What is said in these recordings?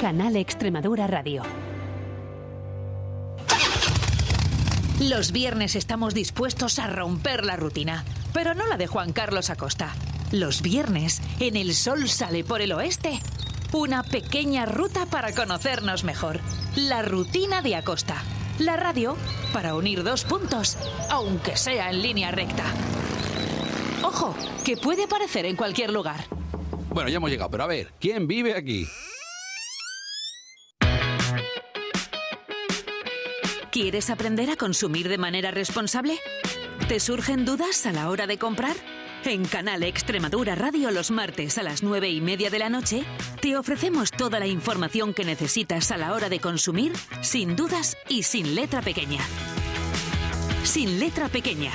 Canal Extremadura Radio. Los viernes estamos dispuestos a romper la rutina, pero no la de Juan Carlos Acosta. Los viernes, en El Sol sale por el oeste. Una pequeña ruta para conocernos mejor. La rutina de Acosta. La radio para unir dos puntos, aunque sea en línea recta. Ojo, que puede aparecer en cualquier lugar. Bueno, ya hemos llegado, pero a ver, ¿quién vive aquí? ¿Quieres aprender a consumir de manera responsable? ¿Te surgen dudas a la hora de comprar? En Canal Extremadura Radio los martes a las nueve y media de la noche te ofrecemos toda la información que necesitas a la hora de consumir sin dudas y sin letra pequeña. Sin letra pequeña,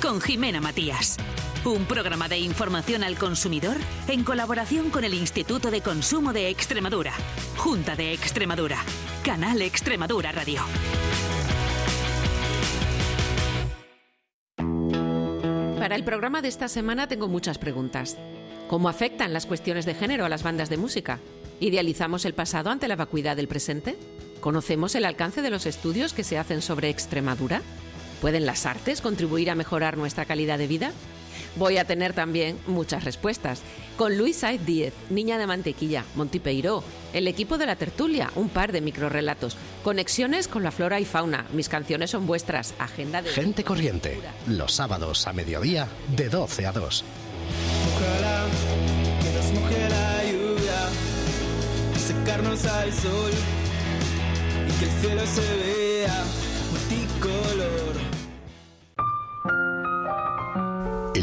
con Jimena Matías. Un programa de información al consumidor en colaboración con el Instituto de Consumo de Extremadura, Junta de Extremadura, Canal Extremadura Radio. Para el programa de esta semana tengo muchas preguntas. ¿Cómo afectan las cuestiones de género a las bandas de música? ¿Idealizamos el pasado ante la vacuidad del presente? ¿Conocemos el alcance de los estudios que se hacen sobre Extremadura? ¿Pueden las artes contribuir a mejorar nuestra calidad de vida? Voy a tener también muchas respuestas. Con Luis Saiz Díez, Niña de Mantequilla, Monty Peiró, el equipo de la tertulia, un par de microrelatos, conexiones con la flora y fauna, mis canciones son vuestras, agenda de... Gente corriente, los sábados a mediodía de 12 a 2. Ojalá que nos moje la lluvia, secarnos al sol y que el cielo se vea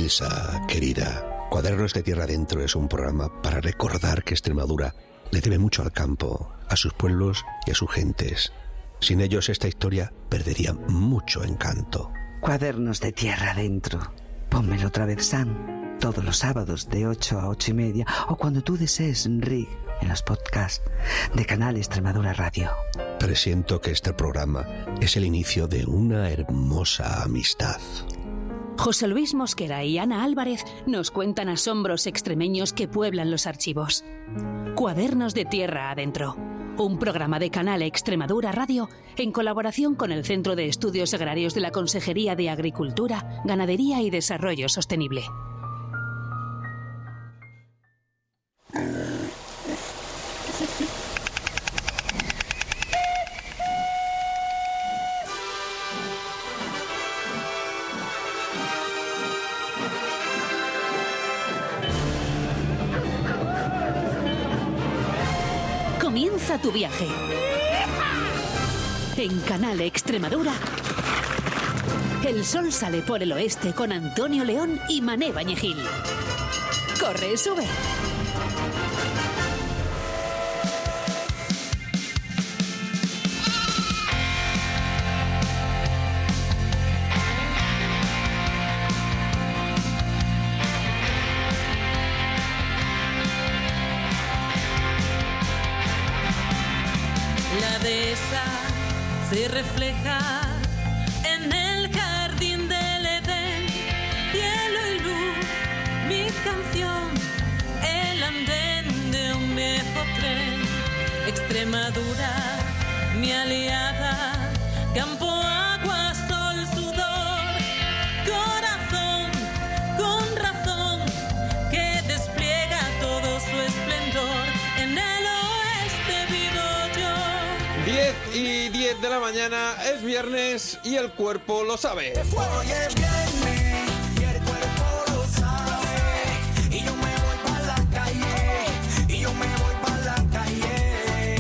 Elsa, querida, Cuadernos de Tierra Adentro es un programa para recordar que Extremadura le debe mucho al campo, a sus pueblos y a sus gentes. Sin ellos esta historia perdería mucho encanto. Cuadernos de Tierra Adentro. Pónmelo otra vez, Sam. Todos los sábados de 8 a 8 y media o cuando tú desees, Rick, en los podcasts de Canal Extremadura Radio. Presiento que este programa es el inicio de una hermosa amistad. José Luis Mosquera y Ana Álvarez nos cuentan asombros extremeños que pueblan los archivos. Cuadernos de Tierra Adentro. Un programa de Canal Extremadura Radio en colaboración con el Centro de Estudios Agrarios de la Consejería de Agricultura, Ganadería y Desarrollo Sostenible. Viaje. En Canal Extremadura. El sol sale por el oeste con Antonio León y Mané Bañegil. Corre, sube. Se refleja en el jardín del Edén, cielo y luz, mi canción, el andén de un viejo tren, Extremadura, mi aliada, campo, la mañana es viernes y el cuerpo lo sabe. Hoy es viernes y el cuerpo lo sabe. Y yo me voy para la calle. Y yo me voy para la calle.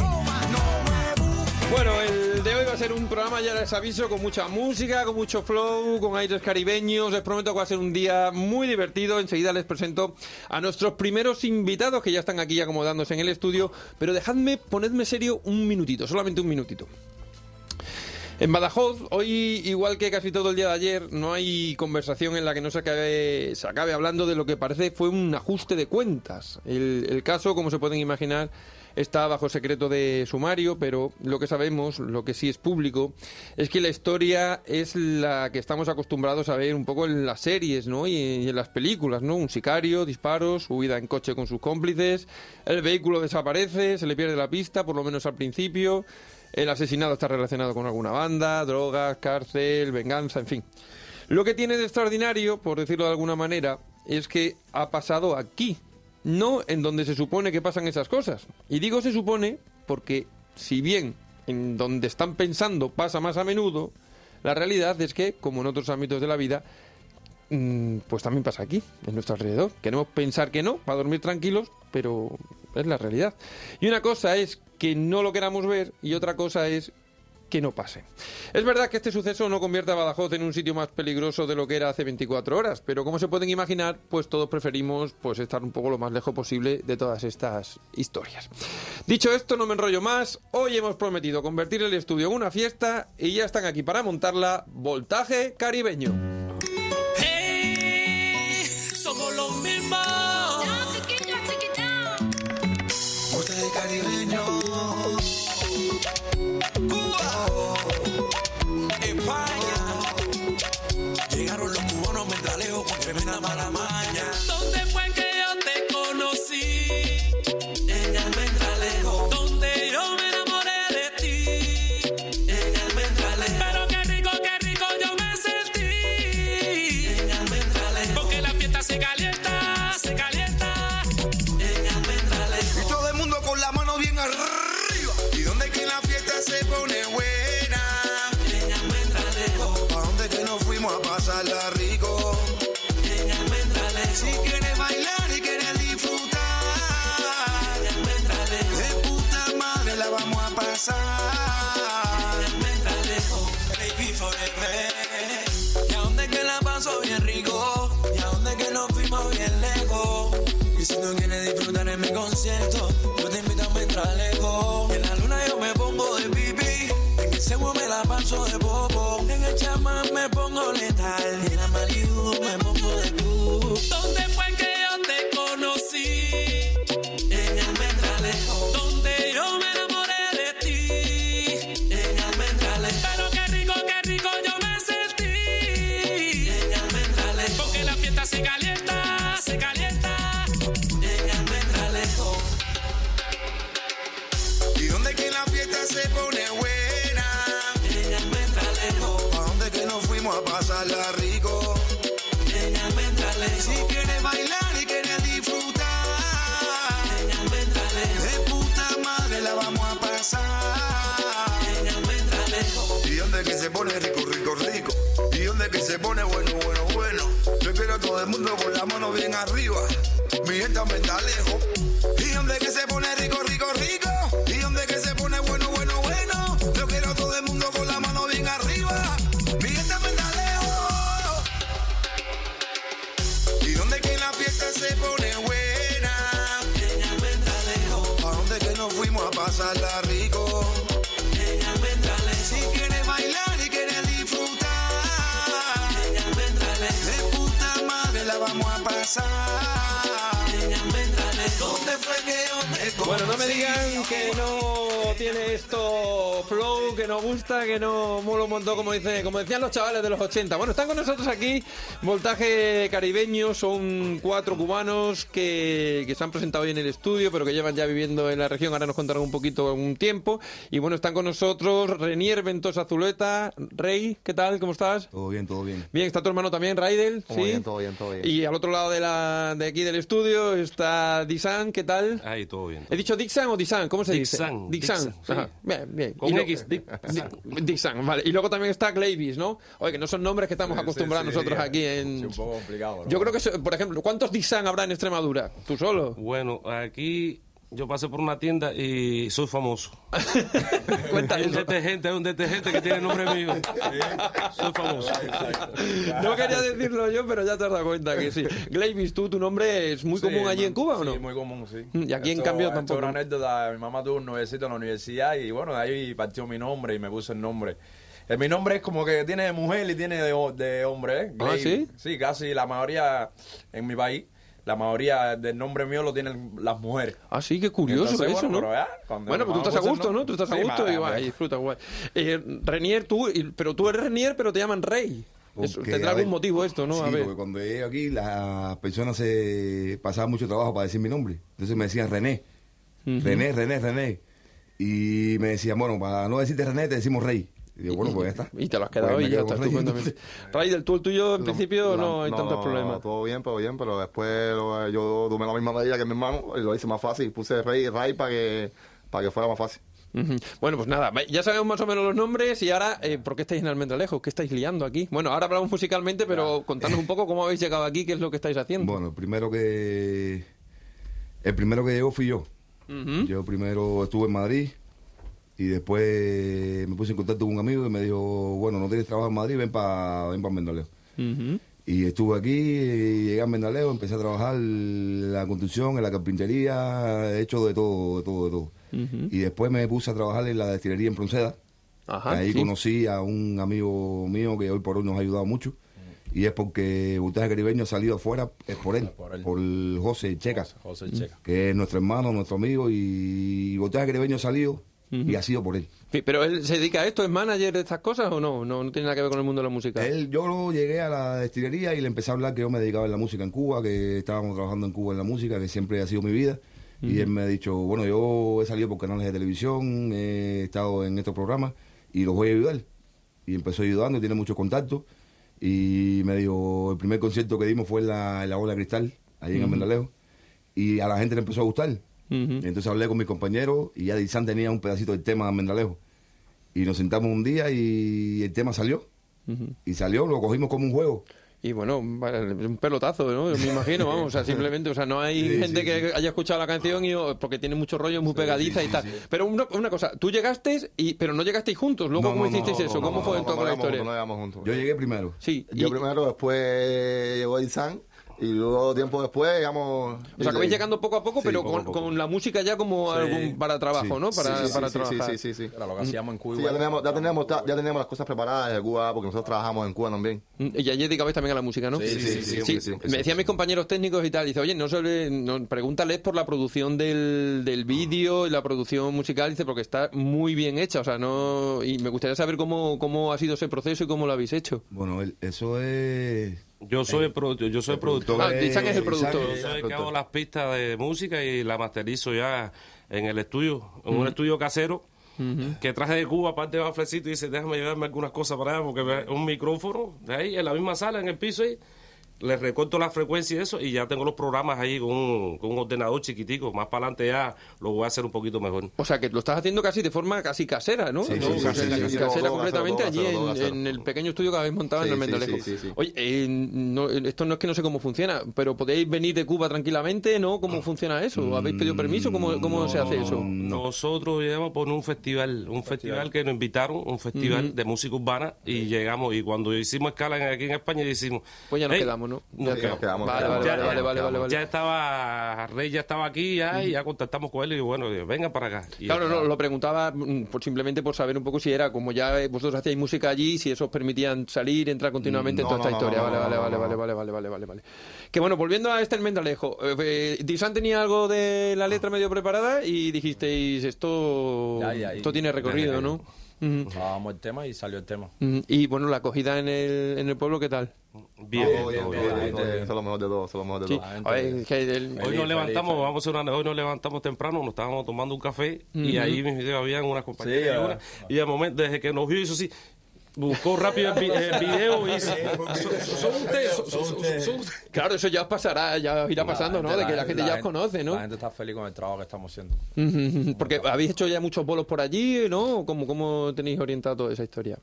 No me busques. Bueno, el de hoy va a ser un programa, ya les aviso, con mucha música, con mucho flow, con aires caribeños. Les prometo que va a ser un día muy divertido. Enseguida les presento a nuestros primeros invitados que ya están aquí acomodándose en el estudio. Pero dejadme, ponedme serio un minutito, solamente un minutito. En Badajoz, hoy, igual que casi todo el día de ayer, no hay conversación en la que no se acabe, se acabe hablando de lo que parece fue un ajuste de cuentas. El, caso, como se pueden imaginar, está bajo secreto de sumario, pero lo que sabemos, lo que sí es público, es que la historia es la que estamos acostumbrados a ver un poco en las series, ¿no? Y en las películas, ¿no? Un sicario, disparos, huida en coche con sus cómplices, el vehículo desaparece, se le pierde la pista, por lo menos al principio, el asesinado está relacionado con alguna banda, drogas, cárcel, venganza, en fin. Lo que tiene de extraordinario, por decirlo de alguna manera, es que ha pasado aquí, no en donde se supone que pasan esas cosas. Y digo se supone porque si bien en donde están pensando pasa más a menudo, la realidad es que, como en otros ámbitos de la vida, mm, pues también pasa aquí, en nuestro alrededor. Queremos pensar que no, para dormir tranquilos, pero es la realidad. Y una cosa es que no lo queramos ver y otra cosa es que no pase. Es verdad que este suceso no convierte a Badajoz en un sitio más peligroso de lo que era hace 24 horas, pero como se pueden imaginar, pues todos preferimos pues estar un poco lo más lejos posible de todas estas historias. Dicho esto, no me enrollo más. Hoy hemos prometido convertir el estudio en una fiesta y ya están aquí para montarla Voltaje Caribeño. Mentalejos con tremenda mala maña. Pasar. Baby forever. ¿Y a dónde es que la paso bien rico? ¿Y a dónde es que nos fuimos bien lejos? Y si no quieres disfrutar en mi concierto, yo te invito a Almendralejo. Y en la luna yo me pongo de pipí. En el cebo me la paso de popo. En el chamán me pongo letal. Mi gente Almendralejo. ¿Dónde fue que yo te conocí? Bueno, no me digan que no tiene esto flow, que no gusta, que no mola un montón, como, dice, como decían los chavales de los 80. Bueno, están con nosotros aquí, Voltaje Caribeño, son cuatro cubanos que, que se han presentado hoy en el estudio, pero que llevan ya viviendo en la región, ahora nos contarán un poquito un tiempo. Y bueno, están con nosotros Renier Ventosa Zuleta, Rey, ¿qué tal? ¿Cómo estás? Todo bien, todo bien. Bien, está tu hermano también, Raidel, Todo ¿sí? bien, todo bien, todo bien. Y al otro lado de, la, de aquí del estudio está Disan, ¿qué tal? Ahí, todo bien. ¿He dicho Dixon o Disan? ¿Cómo se dice? Dixon. Dixon, sí. Ajá. Bien, bien. Con Y X, Dick- Di- Dixon, vale. Y luego también está Glavis, ¿no? Oye, que no son nombres que estamos acostumbrados sí, nosotros aquí en... Sí, un poco complicado, ¿no? Yo creo que, por ejemplo, ¿cuántos Dixon habrá en Extremadura? ¿Tú solo? Bueno, aquí yo pasé por una tienda y soy famoso. Cuenta Hay un detergente, un detergente que tiene el nombre mío. Soy famoso. No quería decirlo yo, pero ya te has dado cuenta que sí. Glavis, tú, tu nombre es muy Sí, común allí en Cuba, ¿o no? Sí, muy común, sí. Y aquí, en cambio, tampoco. una anécdota. Mi mamá tuvo un nuevecito en la universidad y bueno, de ahí partió mi nombre y me puso el nombre. Eh, mi nombre es como que tiene de mujer y tiene de, de hombre, ¿eh? Ah. ¿sí? Sí, casi la mayoría en mi país la mayoría del nombre mío lo tienen las mujeres. Ah, sí, qué curioso Entonces, eso, bueno, ¿no? pero bueno, pues tú estás a gusto, ¿no? Tú estás a gusto y, va, vale. y disfrutas, guay. Eh, Renier, tú, y- pero tú eres Renier, pero te llaman Rey. Eso, tendrá algún ver, motivo esto, ¿no? Sí, a ver. porque cuando llegué aquí las personas se pasaban mucho trabajo para decir mi nombre. Entonces me decían René. René, René, René. Y me decían, bueno, para no decirte René, te decimos Rey. Y digo, bueno, pues ya está. Y te lo has quedado Pues y ya está, estupendamente. Raider, tú el tuyo en principio no, hay tantos no, problemas. Todo bien, todo bien, pero después lo- yo tomé la misma medida que mi hermano y lo hice más fácil. Puse Rey Ray para que, para que fuera más fácil. Bueno, pues nada, ya sabemos más o menos los nombres y ahora, eh, ¿por qué estáis en Almendralejo? ¿Qué estáis liando aquí? Bueno, ahora hablamos musicalmente, pero contadnos un poco cómo habéis llegado aquí, qué es lo que estáis haciendo. Bueno, el primero que... El primero que llegó fui yo. Yo primero estuve en Madrid y después me puse en contacto con un amigo y me dijo, bueno, no tienes trabajo en Madrid, ven para ven pa Mendalejo. Ujú. Y estuve aquí, llegué a Mendalejo, empecé a trabajar en la construcción, en la carpintería, he hecho de todo, de todo, de todo. Y después me puse a trabajar en la destilería en Pronceda. Ajá, Ahí sí. conocí a un amigo mío que hoy por hoy nos ha ayudado mucho. Y es porque Voltaje Caribeño ha salido afuera, es por él, por, José Checa, José Checa. que es nuestro hermano, nuestro amigo. Y Voltaje Caribeño ha salido y ha sido por él. Sí, ¿Pero él se dedica a esto? ¿Es manager de estas cosas o no? No, no tiene nada que ver con el mundo de la música. Él, yo llegué a la destilería y le empecé a hablar que yo me dedicaba en la música en Cuba, que estábamos trabajando en Cuba en la música, que siempre ha sido mi vida. Y Ujú. él me ha dicho, bueno, yo he salido por canales de televisión, he estado en estos programas y los voy a ayudar. Y empezó ayudando, tiene muchos contactos. Y me dijo, el primer concierto que dimos fue en la, en la Ola Cristal, ahí en Ujú. Almendalejo. Y a la gente le empezó a gustar. Entonces hablé con mis compañeros y ya Dizan tenía un pedacito del tema de Almendalejo. Y nos sentamos un día y el tema salió. Y salió, lo cogimos como un juego. Y bueno, un pelotazo, ¿no? Yo me imagino, vamos, o sea, simplemente, o sea, no hay Sí, gente sí, que haya escuchado la canción y oh, porque tiene mucho rollo, muy pegadiza y tal. Pero una, una cosa, tú llegaste y pero no llegasteis juntos, luego No, cómo no, hicisteis no, eso, no, cómo no, fue no, entonces no la historia. juntos, no llegamos juntos. Yo llegué primero. Sí, Yo y- primero, después llegó Isan y luego tiempo después llegamos... O sea, que vais llegando poco a poco, Sí, pero poco a con, poco. con la música ya como Sí. algún para trabajo, Sí. ¿no? Para, Sí, sí, para trabajar. sí, sí, sí. Era lo que hacíamos en Cuba. Sí, ya teníamos, ya teníamos, ya teníamos las cosas preparadas de Cuba, porque nosotros trabajamos en Cuba también. Y allí dedicabais también a la música, ¿no? Sí, sí, sí, sí, sí, sí, Me sí. decían mis compañeros técnicos y tal, dice, oye, no solo, no, pregúntales por la producción del, del vídeo y la producción musical, dice, porque está muy bien hecha, o sea, no... Y me gustaría saber cómo, cómo ha sido ese proceso y cómo lo habéis hecho. Bueno, el- eso es... Yo soy el productor, yo soy el productor. Ah, Dizan es el productor. Yo soy el que hago las pistas de música y la masterizo ya en el estudio, en un estudio casero que traje de Cuba, aparte de Baflecito, y dice, déjame llevarme algunas cosas para allá, porque un micrófono de ahí, en la misma sala, en el piso ahí, le recorto la frecuencia y eso, y ya tengo los programas ahí con un, con un ordenador chiquitico. Más para adelante ya lo voy a hacer un poquito mejor. O sea, que lo estás haciendo casi de forma casi casera, ¿no? Sí, ¿No? sí, sí, Casera, sí, sí, sí, casera completamente allí en, el pequeño estudio que habéis montado Sí, en el sí, Mendalejo. sí, sí, sí. Oye, eh, no, esto no es que no sé cómo funciona, pero podéis venir de Cuba tranquilamente, ¿no? ¿Cómo funciona eso? ¿Habéis pedido permiso? ¿Cómo, cómo se hace eso? Nosotros llegamos por un festival, un festival que nos invitaron, un festival de música urbana, y llegamos, y cuando hicimos escala aquí en España, decimos... Pues ya nos "Ey, quedamos, Ya quedamos, Vale, quedamos, vale, ya- vale, ya- vale, quedamos. vale. Ya estaba, Rey ya estaba aquí, ya, y ya contactamos con él, y bueno, venga para acá. Y Claro, no, lo preguntaba mm, por, simplemente por saber un poco si era, como ya vosotros hacíais música allí, si eso os permitían salir, entrar continuamente en No, toda esta historia. no, vale, no, vale, no, vale, no, vale, vale, vale, vale, vale, vale. Que bueno, volviendo a este Mendalejo, eh, eh, Disan tenía algo de la letra medio preparada y dijisteis, esto, Ya, ya, esto tiene recorrido, ya, ya, ¿no? Ujú. Grabamos el tema y salió el tema. Y bueno, la acogida en el, en el pueblo, ¿qué tal? Bien, bien, bien. Eso es lo mejor de todo, eso es lo mejor de Sí. todo. Hoy nos levantamos, vamos a hacer una, hoy nos levantamos temprano, nos estábamos tomando un café y Ujú. ahí mismo habían unas compañeras Sí, y una, y de momento, desde que nos vio, hizo así, buscó rápido el, vi- el video y dice, "Son- son- son ustedes, son- son- son- son ustedes". Claro, eso ya os pasará, ya os irá pasando, ¿no? De que la gente ya os conoce, ¿no? La gente está feliz con el trabajo que estamos haciendo. Porque habéis hecho ya muchos bolos por allí, ¿no? ¿Cómo, cómo tenéis orientado toda esa historia?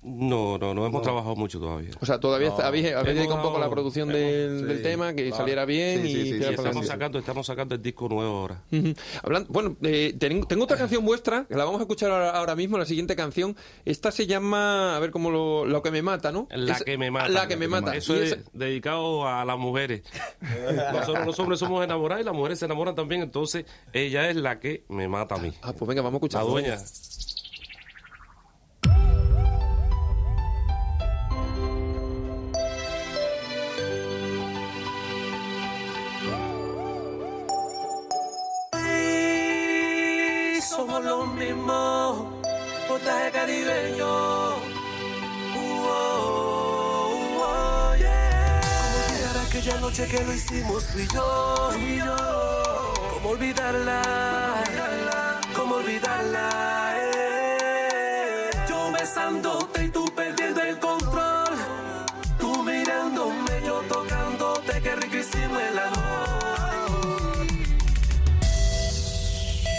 No, no, no hemos trabajado mucho todavía. O sea, todavía No. habéis, habéis dedicado un poco a la producción hemos- del, sí, del tema, que claro. saliera bien Sí, y sí, para estamos sacando, estamos sacando el disco nuevo ahora. Hablando, bueno, eh, ten- tengo otra canción vuestra, que la vamos a escuchar ahora, ahora mismo, la siguiente canción. Esta se llama, a ver cómo lo, lo que me mata, ¿no? La Es- que me mata. La que me mata. Eso Y es dedicado a las mujeres. Nosotros los hombres somos enamorados y las mujeres se enamoran también, entonces ella es la que me mata a mí. Ah, pues venga, vamos a escuchar. La dueña. Lo mismo. Portaje caribeño. Uh, oh, yeah. ¿Cómo olvidar aquella noche que lo hicimos tú y yo? ¿Cómo olvidarla? ¿Cómo olvidarla? eh? Yo besándote y tú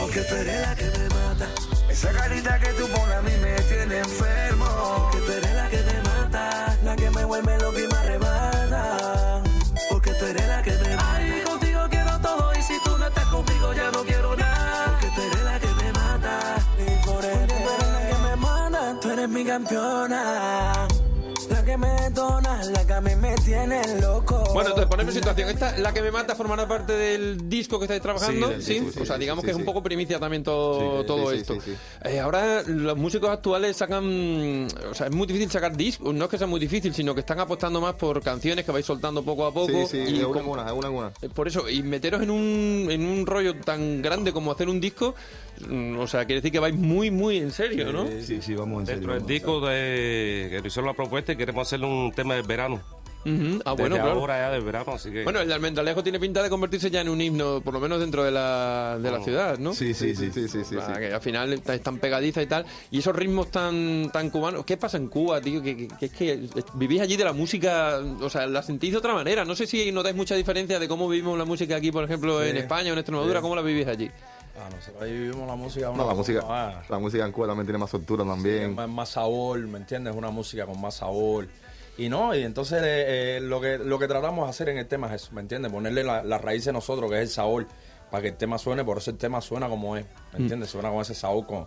Porque tú eres la que me mata. Esa carita que tú pones a mí me tiene enfermo. Porque tú eres la que me mata, la que me vuelve loco y me arrebata. Porque tú eres la que me mata. Ay, contigo quiero todo y si tú no estás conmigo ya no quiero nada. Porque tú eres la que me mata. Y por eso tú eres la que me mata. Tú eres mi campeona. La que me detona, la que a mí me tiene loco. Bueno, entonces ponemos en situación. Esta, la que me mata, formará parte del disco que estáis trabajando. Sí, del Sí, disco, sí, o sea, digamos sí, que es un poco primicia también todo, Sí, todo esto. sí, sí. Eh, ahora los músicos actuales sacan. O sea, es muy difícil sacar discos. No es que sea muy difícil, sino que están apostando más por canciones que vais soltando poco a poco. Sí, sí, y de una en con- una, de una en una. eh, Por eso, y meteros en un, en un rollo tan grande como hacer un disco, mm, o sea, quiere decir que vais muy, muy en serio, ¿no? Sí, sí, vamos en serio. Dentro del disco de, que hicieron la propuesta y queremos hacerle un tema del verano. Ujú. Ah, bueno, Desde claro. ahora ya del verano, así que... Bueno, el de Almendralejo tiene pinta de convertirse ya en un himno, por lo menos dentro de la, de la ciudad, ¿no? Sí, sí, sí. Sí, sí, sí, Ah, sí. que al final está- es tan pegadiza y tal. Y esos ritmos tan, tan cubanos. ¿Qué pasa en Cuba, tío? Que, que- que es que vivís allí de la música, o sea, la sentís de otra manera. No sé si notáis mucha diferencia de cómo vivimos la música aquí, por ejemplo, en Sí. España o en Extremadura. Sí. ¿Cómo la vivís allí? Ah, nosotros ahí vivimos la música. No, la música, la música en Cuba también tiene más soltura también. más, más sabor, ¿me entiendes? Una música con más sabor. Y no, y entonces eh, eh, lo, que, lo que tratamos de hacer en el tema es eso, ¿me entiendes? Ponerle la, la raíz de nosotros, que es el sabor, para que el tema suene, por eso el tema suena como es, ¿me Mm. entiendes? Suena con ese sabor. Con...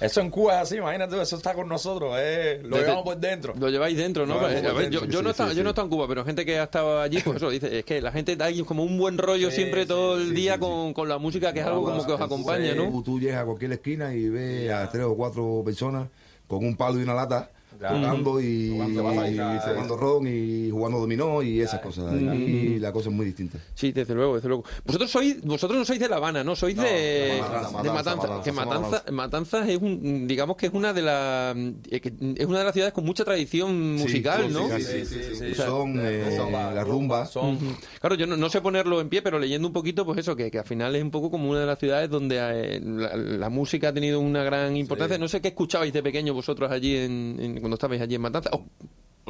Eso en Cuba es así, imagínate, eso está con nosotros, eh, lo Desde- llevamos por dentro. Lo lleváis dentro, ¿no? A por ver, yo, dentro, yo sí, no estaba, sí, yo no sí. estaba en Cuba, pero gente que ha estado allí, pues eso dice, es que la gente ahí como un buen rollo Sí, siempre sí, todo el sí, día sí, con, con la música, que es algo como que os acompaña, ¿no? Tú, llegas a cualquier esquina y ves a tres o cuatro personas con un palo y una lata. Tocando y, Jugando y tomando ron y jugando dominó y esas cosas. Y la cosa es muy distinta. Sí, desde luego, desde luego. Vosotros sois, vosotros no sois de La Habana, ¿no? Sois de, de Matanza, de Matanza, Matanza. Matanza, que somos Matanza, Matanzas es un, digamos que es una de las, eh, es una de las ciudades con mucha tradición musical, sí, ¿no? sí, Sí, sí. Son eh, la rumba. Son. Claro, yo no, no sé ponerlo en pie, pero leyendo un poquito, pues eso, que, que al final es un poco como una de las ciudades donde eh, la, la música ha tenido una gran importancia. No sé qué escuchabais de pequeño vosotros allí en, en- cuando estabais allí en Matanza. Oh,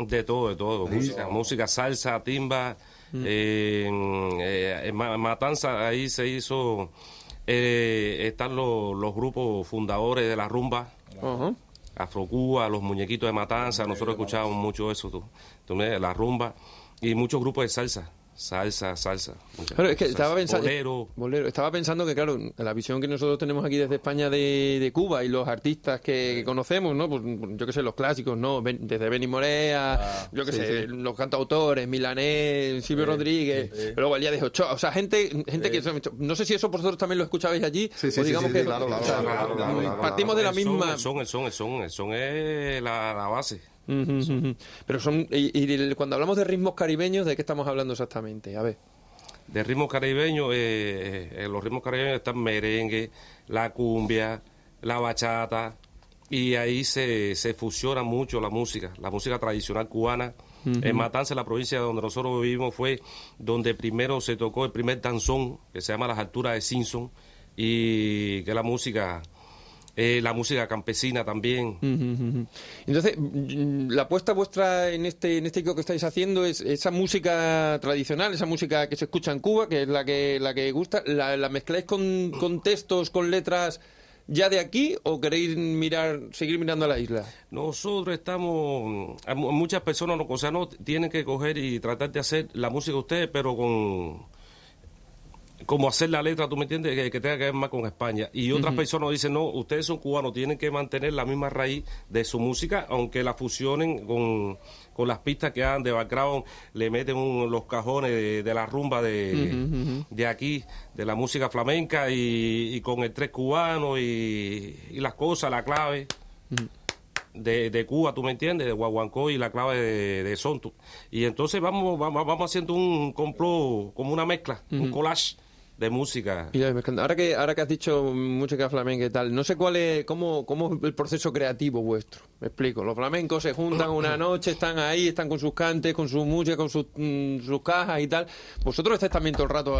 De todo, de todo. Música, música salsa, timba. eh, en, eh, en Ma- Matanza, ahí se hizo. eh, están los, los grupos fundadores de la rumba. ajá. Afrocuba, los muñequitos de Matanza. Nosotros escuchábamos mucho eso, tú, tú me- la rumba. Y muchos grupos de salsa. Salsa, salsa. mucha Claro, es que salsa. estaba pensando, Bolero. Bolero. Estaba pensando que, claro, la visión que nosotros tenemos aquí desde España de, de Cuba y los artistas que, que conocemos, ¿no? Pues yo qué sé, los clásicos, ¿no? Ben- desde Benny Morea, yo qué sí, sé, los cantautores, Milanés, Silvio Rodríguez, sí. luego Elías de Ochoa, o sea, gente, gente que... No sé si eso vosotros también lo escuchabais allí, Sí, sí, o sí, digamos sí, que... partimos de la El misma... El son, el son, el son, el son es la, la base. Pero son... Y, cuando hablamos de ritmos caribeños, ¿de qué estamos hablando exactamente? A ver. De ritmo caribeño, eh, eh, en los ritmos caribeños están merengue, la cumbia, la bachata, y ahí se, se fusiona mucho la música, la música tradicional cubana. En Matanza, la provincia donde nosotros vivimos, fue donde primero se tocó el primer danzón, que se llama Las Alturas de Simpson, y que la música, eh, la música campesina también. Entonces, mm, la apuesta vuestra en este en este que estáis haciendo es esa música tradicional, esa música que se escucha en Cuba, que es la que la que gusta, la, la mezcláis con, con textos, con letras ya de aquí o queréis mirar seguir mirando a la isla? Nosotros estamos, muchas personas, o sea, no tienen que coger y tratar de hacer la música ustedes, pero con como hacer la letra, tú me entiendes, que, que tenga que ver más con España. Y otras personas dicen, no, ustedes son cubanos, tienen que mantener la misma raíz de su música, aunque la fusionen con, con las pistas que hagan de background, le meten un- los cajones de, de la rumba de, de aquí, de la música flamenca, y, y con el tres cubano y, y las cosas, la clave de, de Cuba, tú me entiendes, de Guaguancó y la clave de, de Sontu. Y entonces vamos, vamos, vamos haciendo un complot, como una mezcla, un collage de música. Y ahora que ahora que has dicho música flamenca y tal, no sé cuál es cómo cómo es el proceso creativo vuestro. Me explico. Los flamencos se juntan una noche, están ahí, están con sus cantes, con su música, con sus, mm, sus cajas y tal. Vosotros estáis también todo el rato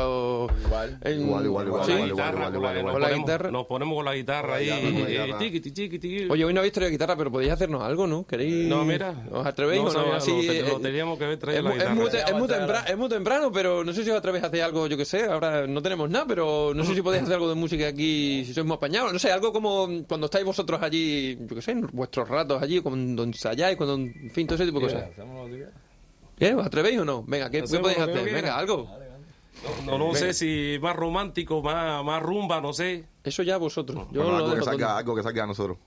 igual, Igual, igual, igual, ¿Sí? igual, igual, igual, igual, igual. Con la guitarra. Nos ponemos con la guitarra ahí. guitarra, guitarra. Oye, hoy no habéis traído guitarra, pero podéis hacernos algo, ¿no? ¿Queréis? No, mira. ¿Os atrevéis No o no? sabía, Así, eh, lo teníamos que haber traído es, la mu- es guitarra. muy, es muy tempra- es muy temprano, pero no sé si os atrevéis a hacer algo, yo que sé, ahora no tenemos nada, pero no sé si podéis hacer algo de música aquí, si sois muy apañados, no sé, algo como cuando estáis vosotros allí, yo que sé, en vuestros ratos allí, cuando ensayáis, cuando, en fin, todo ese tipo de cosas. ¿Qué? ¿Os atrevéis o no? Venga, ¿qué, qué podéis hacer? Venga, algo. No, no Venga. sé si más romántico, más, más rumba, no sé. Eso ya vosotros. Yo Bueno, lo algo, que salga, algo que salga a nosotros.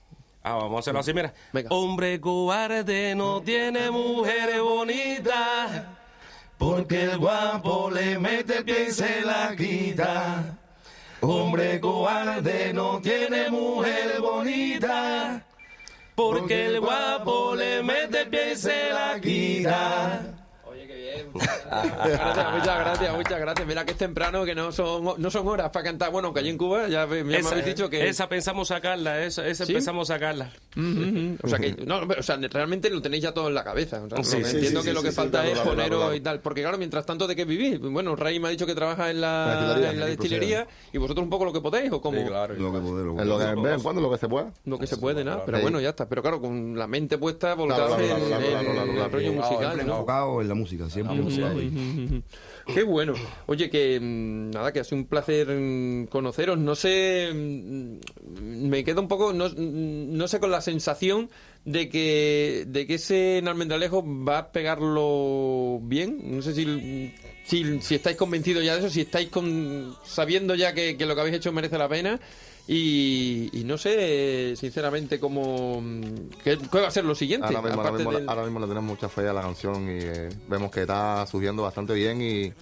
Ah, vamos a hacerlo así, mira. Hombre cobarde no tiene mujeres bonitas. Porque el guapo le mete el pie y se la quita. Hombre cobarde no tiene mujer bonita. Porque el guapo le mete el pie y se la quita. Gracias, muchas gracias, muchas gracias. Mira que es temprano, que no son, no son horas para cantar. Bueno, que allí en Cuba ya, me- ya me Esa, habéis dicho que... esa pensamos sacarla, esa, esa ¿Sí? empezamos a sacarla. O sea que, no, pero, o sea, realmente lo tenéis ya todo en la cabeza. O sea, Sí, lo que sí, entiendo sí, que sí, lo que sí, falta claro, es claro, poneros claro. y tal. Porque claro, mientras tanto, ¿de qué vivís? Bueno, Ray me ha dicho que trabaja en la, La destilería, en la en el destilería y vosotros un poco lo que podéis o como... Lo que. En lo que- de vez en cuando, lo que se pueda. Lo que se puede, ¿no? Pero bueno, ya está. Pero claro, con la mente puesta volcada en el rollo musical. Enfocado en la música, siempre. Qué bueno. Oye, que mm, nada, que ha sido un placer mm, conoceros. No sé, mm, me queda un poco, no, no sé, con la sensación de que, de que ese en Almendralejo va a pegarlo bien. No sé si, si, si estáis convencidos ya de eso, si estáis con, sabiendo ya que, que lo que habéis hecho merece la pena. Y, y no sé, sinceramente, cómo. ¿Qué, qué va a ser lo siguiente? Ahora mismo, ahora, aparte mismo, del- ahora mismo le tenemos mucha fe a la canción y eh, vemos que está subiendo bastante bien y...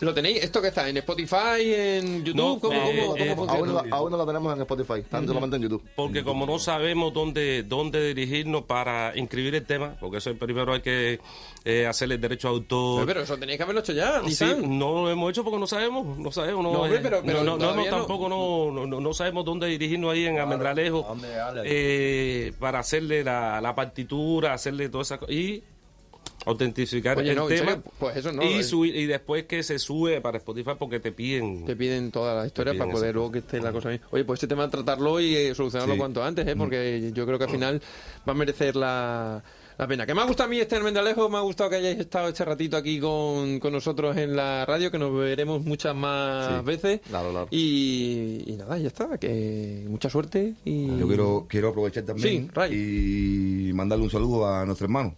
¿Lo tenéis? ¿Esto que está? ¿En Spotify? ¿En YouTube? No, ¿Cómo, eh, cómo- eh, cómo funciona? Aún, no- aún no lo tenemos en Spotify, está solamente en YouTube. Porque como no sabemos dónde, dónde dirigirnos para inscribir el tema, porque eso primero hay que eh, hacerle el derecho a autor. Pero eso tenéis que haberlo hecho ya, Sí, no lo hemos hecho porque no sabemos, no sabemos, no, No, hombre, eh, pero- pero no, no, no, todavía no. tampoco no, no, no sabemos dónde dirigirnos ahí en Almendralejo eh, para hacerle la, la partitura, hacerle toda esa cosa y autentificar Oye, el no, tema serio, pues eso no, y, eh. subir- y después que se sube para Spotify porque te piden Te piden todas las historias piden para poder luego que esté la cosa bien. Oye, pues este tema tratarlo y eh, solucionarlo Sí. cuanto antes, ¿eh? Porque yo creo que al final va a merecer la, la pena. Que me ha gustado a mí este Almendralejo, me ha gustado que hayáis estado este ratito aquí con, con nosotros en la radio, que nos veremos muchas más Sí, veces. claro, claro. Y, y nada, ya está. Que mucha suerte y... Yo quiero, quiero aprovechar también y mandarle un saludo a nuestro hermano.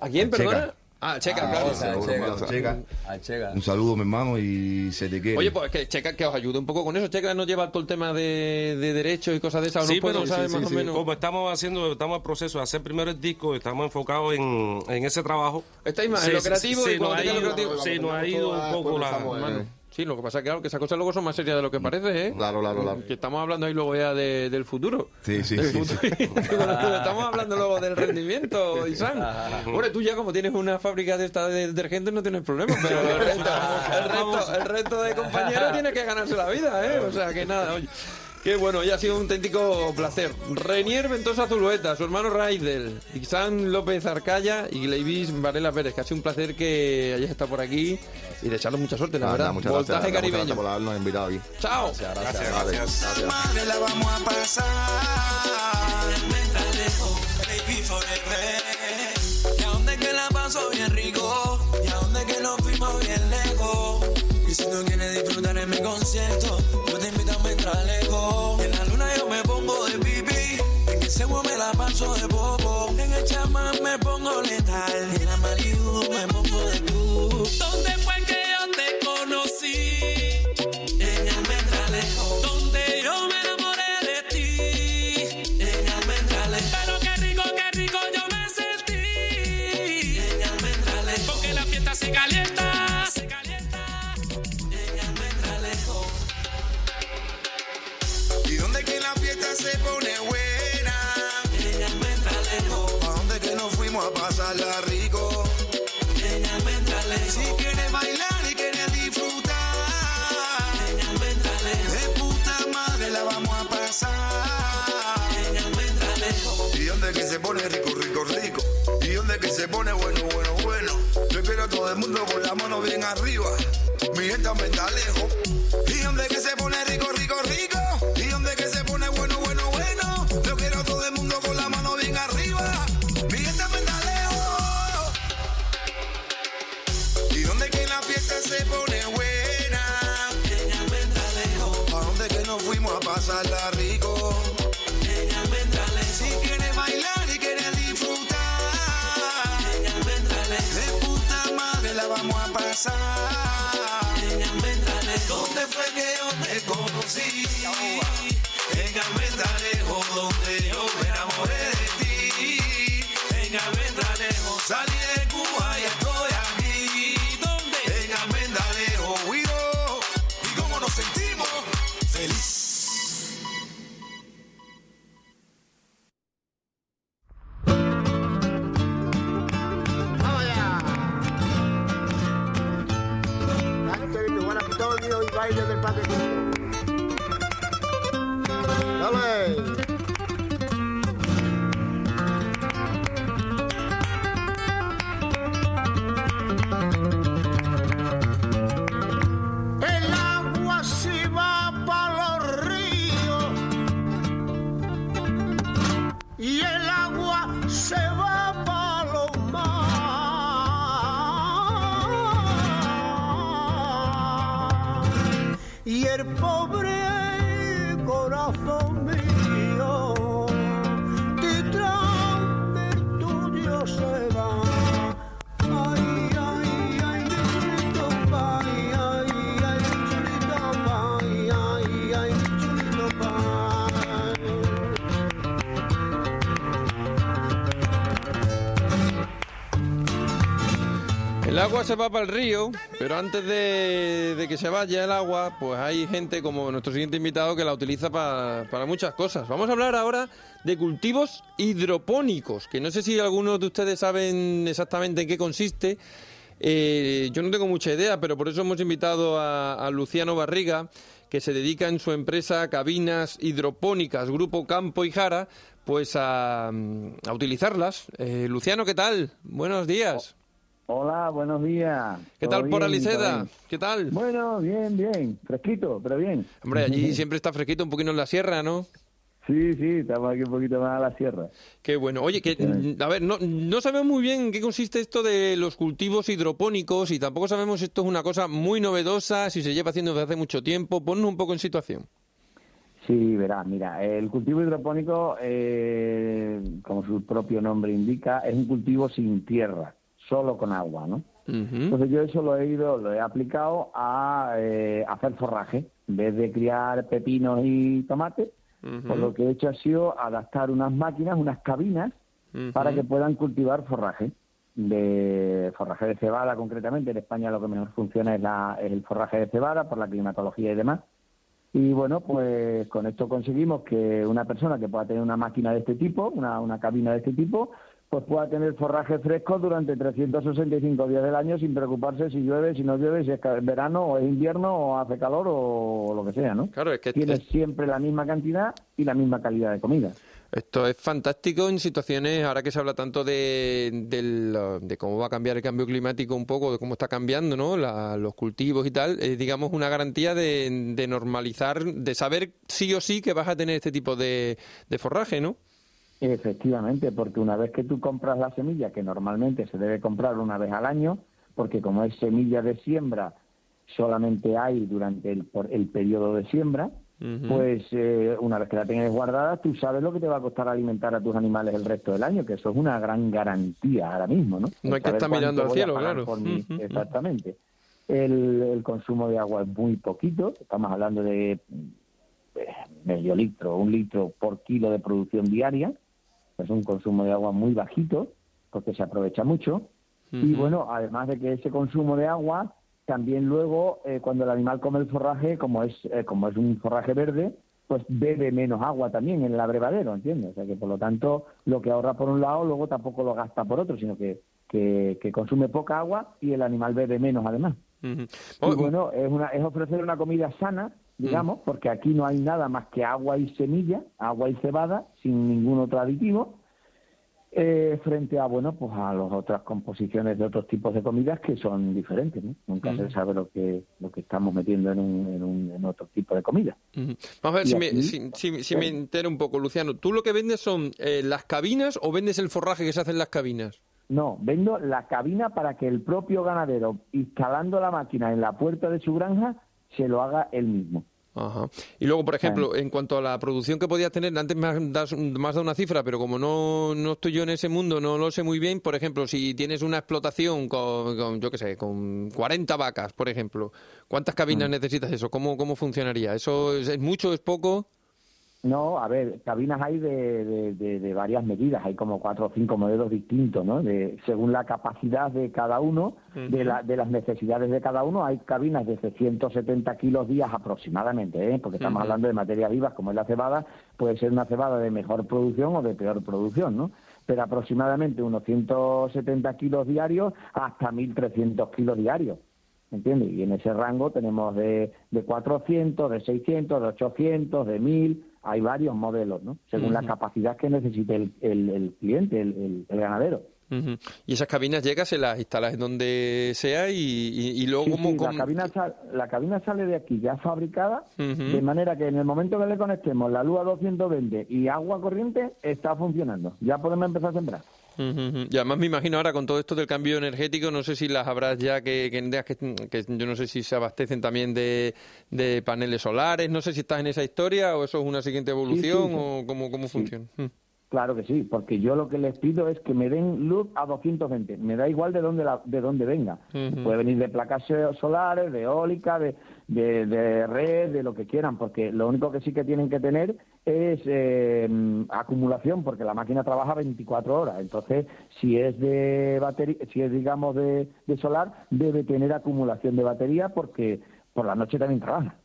¿A quién, Checa. perdona? Ah, Checa, claro. Checa. Un saludo, mi hermano, y se te quiere. Oye, pues que Checa que os ayude un poco con eso. Checa no lleva todo el tema de, de derechos y cosas de esas. ¿o Sí, no pero saber más o menos. como estamos haciendo, estamos en proceso de hacer primero el disco, estamos enfocados en, en ese trabajo. Estáis más Sí, en lo sí, creativo sí, y nos ha ido- sí, nos ha ido un poco la... Mano. Sí, lo que pasa es que, claro, que esas cosas luego son más serias de lo que parece, ¿eh? Claro, claro, claro. Que estamos hablando ahí luego ya de- del futuro. Sí, sí, sí, futuro. estamos hablando luego del rendimiento, Isan. Bueno, tú ya como tienes una fábrica de esta de detergentes no tienes problema, pero el resto, el resto, el resto de compañeros tiene que ganarse la vida, ¿eh? O sea que nada, oye. Qué bueno, ya ha sido un auténtico placer. Renier Ventosa Zulueta, su hermano Raidel, Ixán López Arcaya y Gleivis Varela Pérez, que ha sido un placer que hayas estado por aquí y de echarles mucha suerte, la Nada, verdad. muchas Voltaje gracias, muchas caribeño. gracias por habernos invitado aquí. Chao. Gracias, gracias. Madre la vamos a pasar. Almendralejo, baby forever. Y a donde que la paso bien rico. Y a donde que nos fuimos bien lejos. Y si tú quieres disfrutar en mi concierto, yo te invito a. Y en la luna yo me pongo de pipí. En ese huevo me la paso de bobo. En el chamán me pongo letal. En la Malibu me todo el mundo con la mano bien arriba. Mi gente aumenta lejos. Vamos a pasar. Ella me entra lejos. ¿Dónde fue que yo te conocí? Ella me entra lejos. Donde yo me enamoré de ti. Ella me entra lejos. Salí de se va para el río, pero antes de, de que se vaya el agua, pues hay gente como nuestro siguiente invitado que la utiliza pa- para muchas cosas. Vamos a hablar ahora de cultivos hidropónicos, que no sé si algunos de ustedes saben exactamente en qué consiste. Eh, yo no tengo mucha idea, pero por eso hemos invitado a, Luciano Barriga, que se dedica en su empresa Cabinas Hidropónicas, Grupo Campo y Jara, pues a, a utilizarlas. Eh, Luciano, ¿qué tal? Buenos días. Hola, buenos días. ¿Qué ¿Todo tal por? Isabel? ¿Qué tal? Bueno, bien, bien. Fresquito, pero bien. Hombre, allí siempre está fresquito, un poquito en la sierra, ¿no? Sí, sí, estamos aquí un poquito más a la sierra. Qué bueno. Oye, que, a ver, no, no sabemos muy bien en qué consiste esto de los cultivos hidropónicos y tampoco sabemos si esto es una cosa muy novedosa, si se lleva haciendo desde hace mucho tiempo. Ponnos un poco en situación. Sí, verás, mira, el cultivo hidropónico, eh, como su propio nombre indica, es un cultivo sin tierra, solo con agua, ¿no? Entonces yo eso lo he ido, lo he aplicado a eh, hacer forraje. En vez de criar pepinos y tomates, pues lo que he hecho ha sido adaptar unas máquinas, unas cabinas, para que puedan cultivar forraje. De forraje de cebada concretamente. En España lo que mejor funciona es, la, es el forraje de cebada por la climatología y demás. Y bueno, pues con esto conseguimos que una persona que pueda tener una máquina de este tipo, una, una cabina de este tipo, pues pueda tener forraje fresco durante 365 días del año sin preocuparse si llueve, si no llueve, si es verano o es invierno o hace calor o lo que sea, ¿no? Claro, es que Tienes siempre la misma cantidad y la misma calidad de comida. Esto es fantástico en situaciones, ahora que se habla tanto de, de cómo va a cambiar el cambio climático un poco, de cómo está cambiando ¿no? La- los cultivos y tal, es digamos una garantía de, de normalizar, de saber sí o sí que vas a tener este tipo de, de forraje, ¿no? Efectivamente, porque una vez que tú compras la semilla, que normalmente se debe comprar una vez al año, porque como es semilla de siembra, solamente hay durante el, por el periodo de siembra, pues eh, una vez que la tengas guardada, tú sabes lo que te va a costar alimentar a tus animales el resto del año, que eso es una gran garantía ahora mismo, ¿no? No hay que estar mirando al cielo, claro. Exactamente. El, el consumo de agua es muy poquito, estamos hablando de eh, medio litro, un litro por kilo de producción diaria, es un consumo de agua muy bajito, porque se aprovecha mucho. Y bueno, además de que ese consumo de agua, también luego, eh, cuando el animal come el forraje, como es, eh, como es un forraje verde, pues bebe menos agua también en el abrevadero, ¿entiendes? O sea que por lo tanto, lo que ahorra por un lado, luego tampoco lo gasta por otro, sino que, que, que consume poca agua y el animal bebe menos además. Y bueno, es, una, es ofrecer una comida sana, digamos, porque aquí no hay nada más que agua y semilla, agua y cebada, sin ningún otro aditivo. eh, frente a, bueno, pues a las otras composiciones de otros tipos de comidas que son diferentes, ¿no? Nunca se Ujú. sabe lo que, lo que estamos metiendo en, un, en, un, en otro tipo de comida. Ujú. Vamos a ver si me, si, si- si me entero un poco, Luciano. ¿Tú lo que vendes son eh, las cabinas o vendes el forraje que se hace en las cabinas? No, vendo la cabina para que el propio ganadero, instalando la máquina en la puerta de su granja, se lo haga él mismo. Ajá. Y luego, por ejemplo, en cuanto a la producción que podías tener, antes me has, das- me has dado una cifra, pero como no, no estoy yo en ese mundo, no lo sé muy bien. Por ejemplo, si tienes una explotación con, con, yo qué sé, con 40 vacas, por ejemplo, ¿cuántas cabinas Mm. necesitas eso? ¿Cómo, ¿Cómo funcionaría? ¿Eso es, es mucho, es poco? No, a ver, cabinas hay de, de, de- de varias medidas, hay como cuatro o cinco modelos distintos, ¿no? De, según la capacidad de cada uno, de, la, de las necesidades de cada uno, hay cabinas de 170 kilos días aproximadamente, ¿eh? Porque estamos hablando de materias vivas como es la cebada, puede ser una cebada de mejor producción o de peor producción, ¿no? Pero aproximadamente unos 170 kilos diarios hasta 1.300 kilos diarios. ¿entiendes? Y en ese rango tenemos de, de 400, de 600, de 800, de 1000, hay varios modelos, ¿no? Según la capacidad que necesite el, el- el cliente, el, el- ganadero. Y esas cabinas llegas, se las instalas en donde sea y, y- y luego Sí, como... sí, la, como- cabina sal- la cabina sale de aquí ya fabricada, de manera que en el momento que le conectemos la luz a 220 y agua corriente, está funcionando. Ya podemos empezar a sembrar. Y además me imagino ahora con todo esto del cambio energético, no sé si las habrás ya que, que, yo no sé si se abastecen también de, de paneles solares, no sé si estás en esa historia o eso es una siguiente evolución sí. o cómo, cómo funciona. Claro que sí, porque yo lo que les pido es que me den luz a 220. Me da igual de dónde la- de dónde venga. Puede venir de placas so- solares, de eólica, de, de, de red, de lo que quieran, porque lo único que sí que tienen que tener es eh, acumulación, porque la máquina trabaja 24 horas. Entonces, si es de batería, si es digamos de, de solar, debe tener acumulación de batería, porque por la noche también trabaja.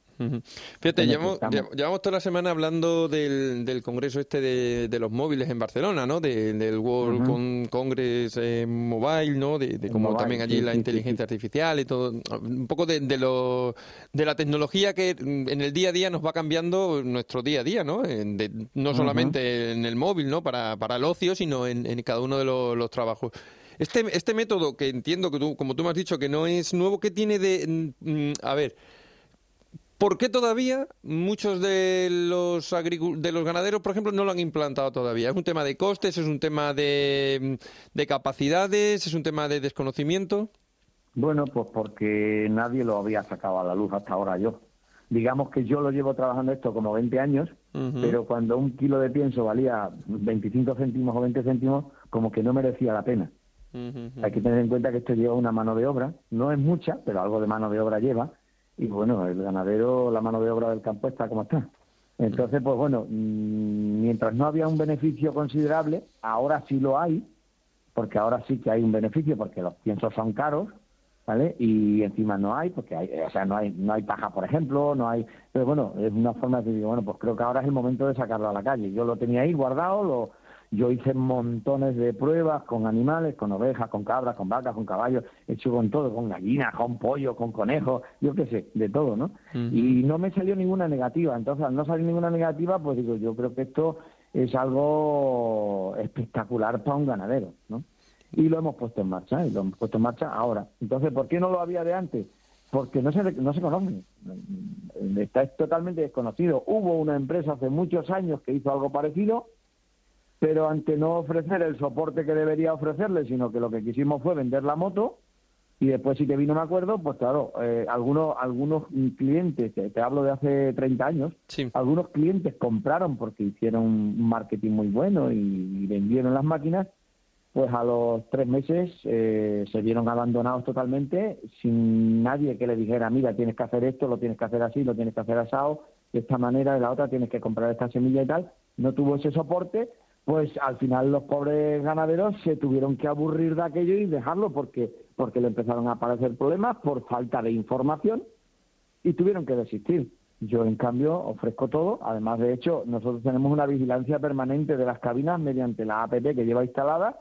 Fíjate, llevamos, llevamos toda la semana hablando del, del congreso este de, de los móviles en Barcelona, ¿no? De- del World. Con- Congress eh, Mobile, ¿no? De, de cómo también allí sí, la sí, sí, inteligencia artificial y todo. Un poco de, de, lo, de la tecnología que mm, en el día a día nos va cambiando nuestro día a día, ¿no? De- no solamente en el móvil, ¿no? Para, para el ocio, sino en, en cada uno de los, los trabajos. Este, este método que entiendo que tú, como tú me has dicho, que no es nuevo, ¿qué tiene de... mm, a ver, ¿Por qué todavía muchos de los de los ganaderos, por ejemplo, no lo han implantado todavía? ¿Es un tema de costes? ¿Es un tema de, de capacidades? ¿Es un tema de desconocimiento? Bueno, pues porque nadie lo había sacado a la luz hasta ahora yo. Digamos que yo lo llevo trabajando esto como 20 años, pero cuando un kilo de pienso valía 25 céntimos o 20 céntimos, como que no merecía la pena. Hay que tener en cuenta que esto lleva una mano de obra, no es mucha, pero algo de mano de obra lleva, y bueno, el ganadero, la mano de obra del campo está como está. Entonces, pues bueno, mm, mientras no había un beneficio considerable, ahora sí lo hay, porque ahora sí que hay un beneficio, porque los piensos son caros, ¿vale? Y encima no hay, porque hay, o sea, no hay, no hay paja, por ejemplo, no hay, pero bueno, es una forma de decir, bueno, pues creo que ahora es el momento de sacarlo a la calle. Yo lo tenía ahí guardado, lo, yo hice montones de pruebas con animales, con ovejas, con cabras, con vacas, con caballos, he hecho con todo, con gallinas, con pollo, con conejos, yo qué sé, de todo, ¿no? Y no me salió ninguna negativa. Entonces, al no salir ninguna negativa, pues digo, yo creo que esto es algo espectacular para un ganadero, ¿no? Y lo hemos puesto en marcha, y lo hemos puesto en marcha ahora. Entonces, ¿por qué no lo había de antes? Porque no se, no se conoce. Está totalmente desconocido. Hubo una empresa hace muchos años que hizo algo parecido, pero ante no ofrecer el soporte que debería ofrecerle, sino que lo que quisimos fue vender la moto, y después sí que vino un acuerdo, pues claro, eh, algunos algunos clientes, te, te hablo de hace 30 años, algunos clientes compraron porque hicieron un marketing muy bueno y, y vendieron las máquinas, pues a los tres meses eh, se vieron abandonados totalmente, sin nadie que le dijera, mira, tienes que hacer esto, lo tienes que hacer así, lo tienes que hacer asado, de esta manera, de la otra, tienes que comprar esta semilla y tal. No tuvo ese soporte, pues al final los pobres ganaderos se tuvieron que aburrir de aquello y dejarlo porque, porque le empezaron a aparecer problemas por falta de información y tuvieron que desistir. Yo, en cambio, ofrezco todo. Además, de hecho, nosotros tenemos una vigilancia permanente de las cabinas mediante la APP que lleva instalada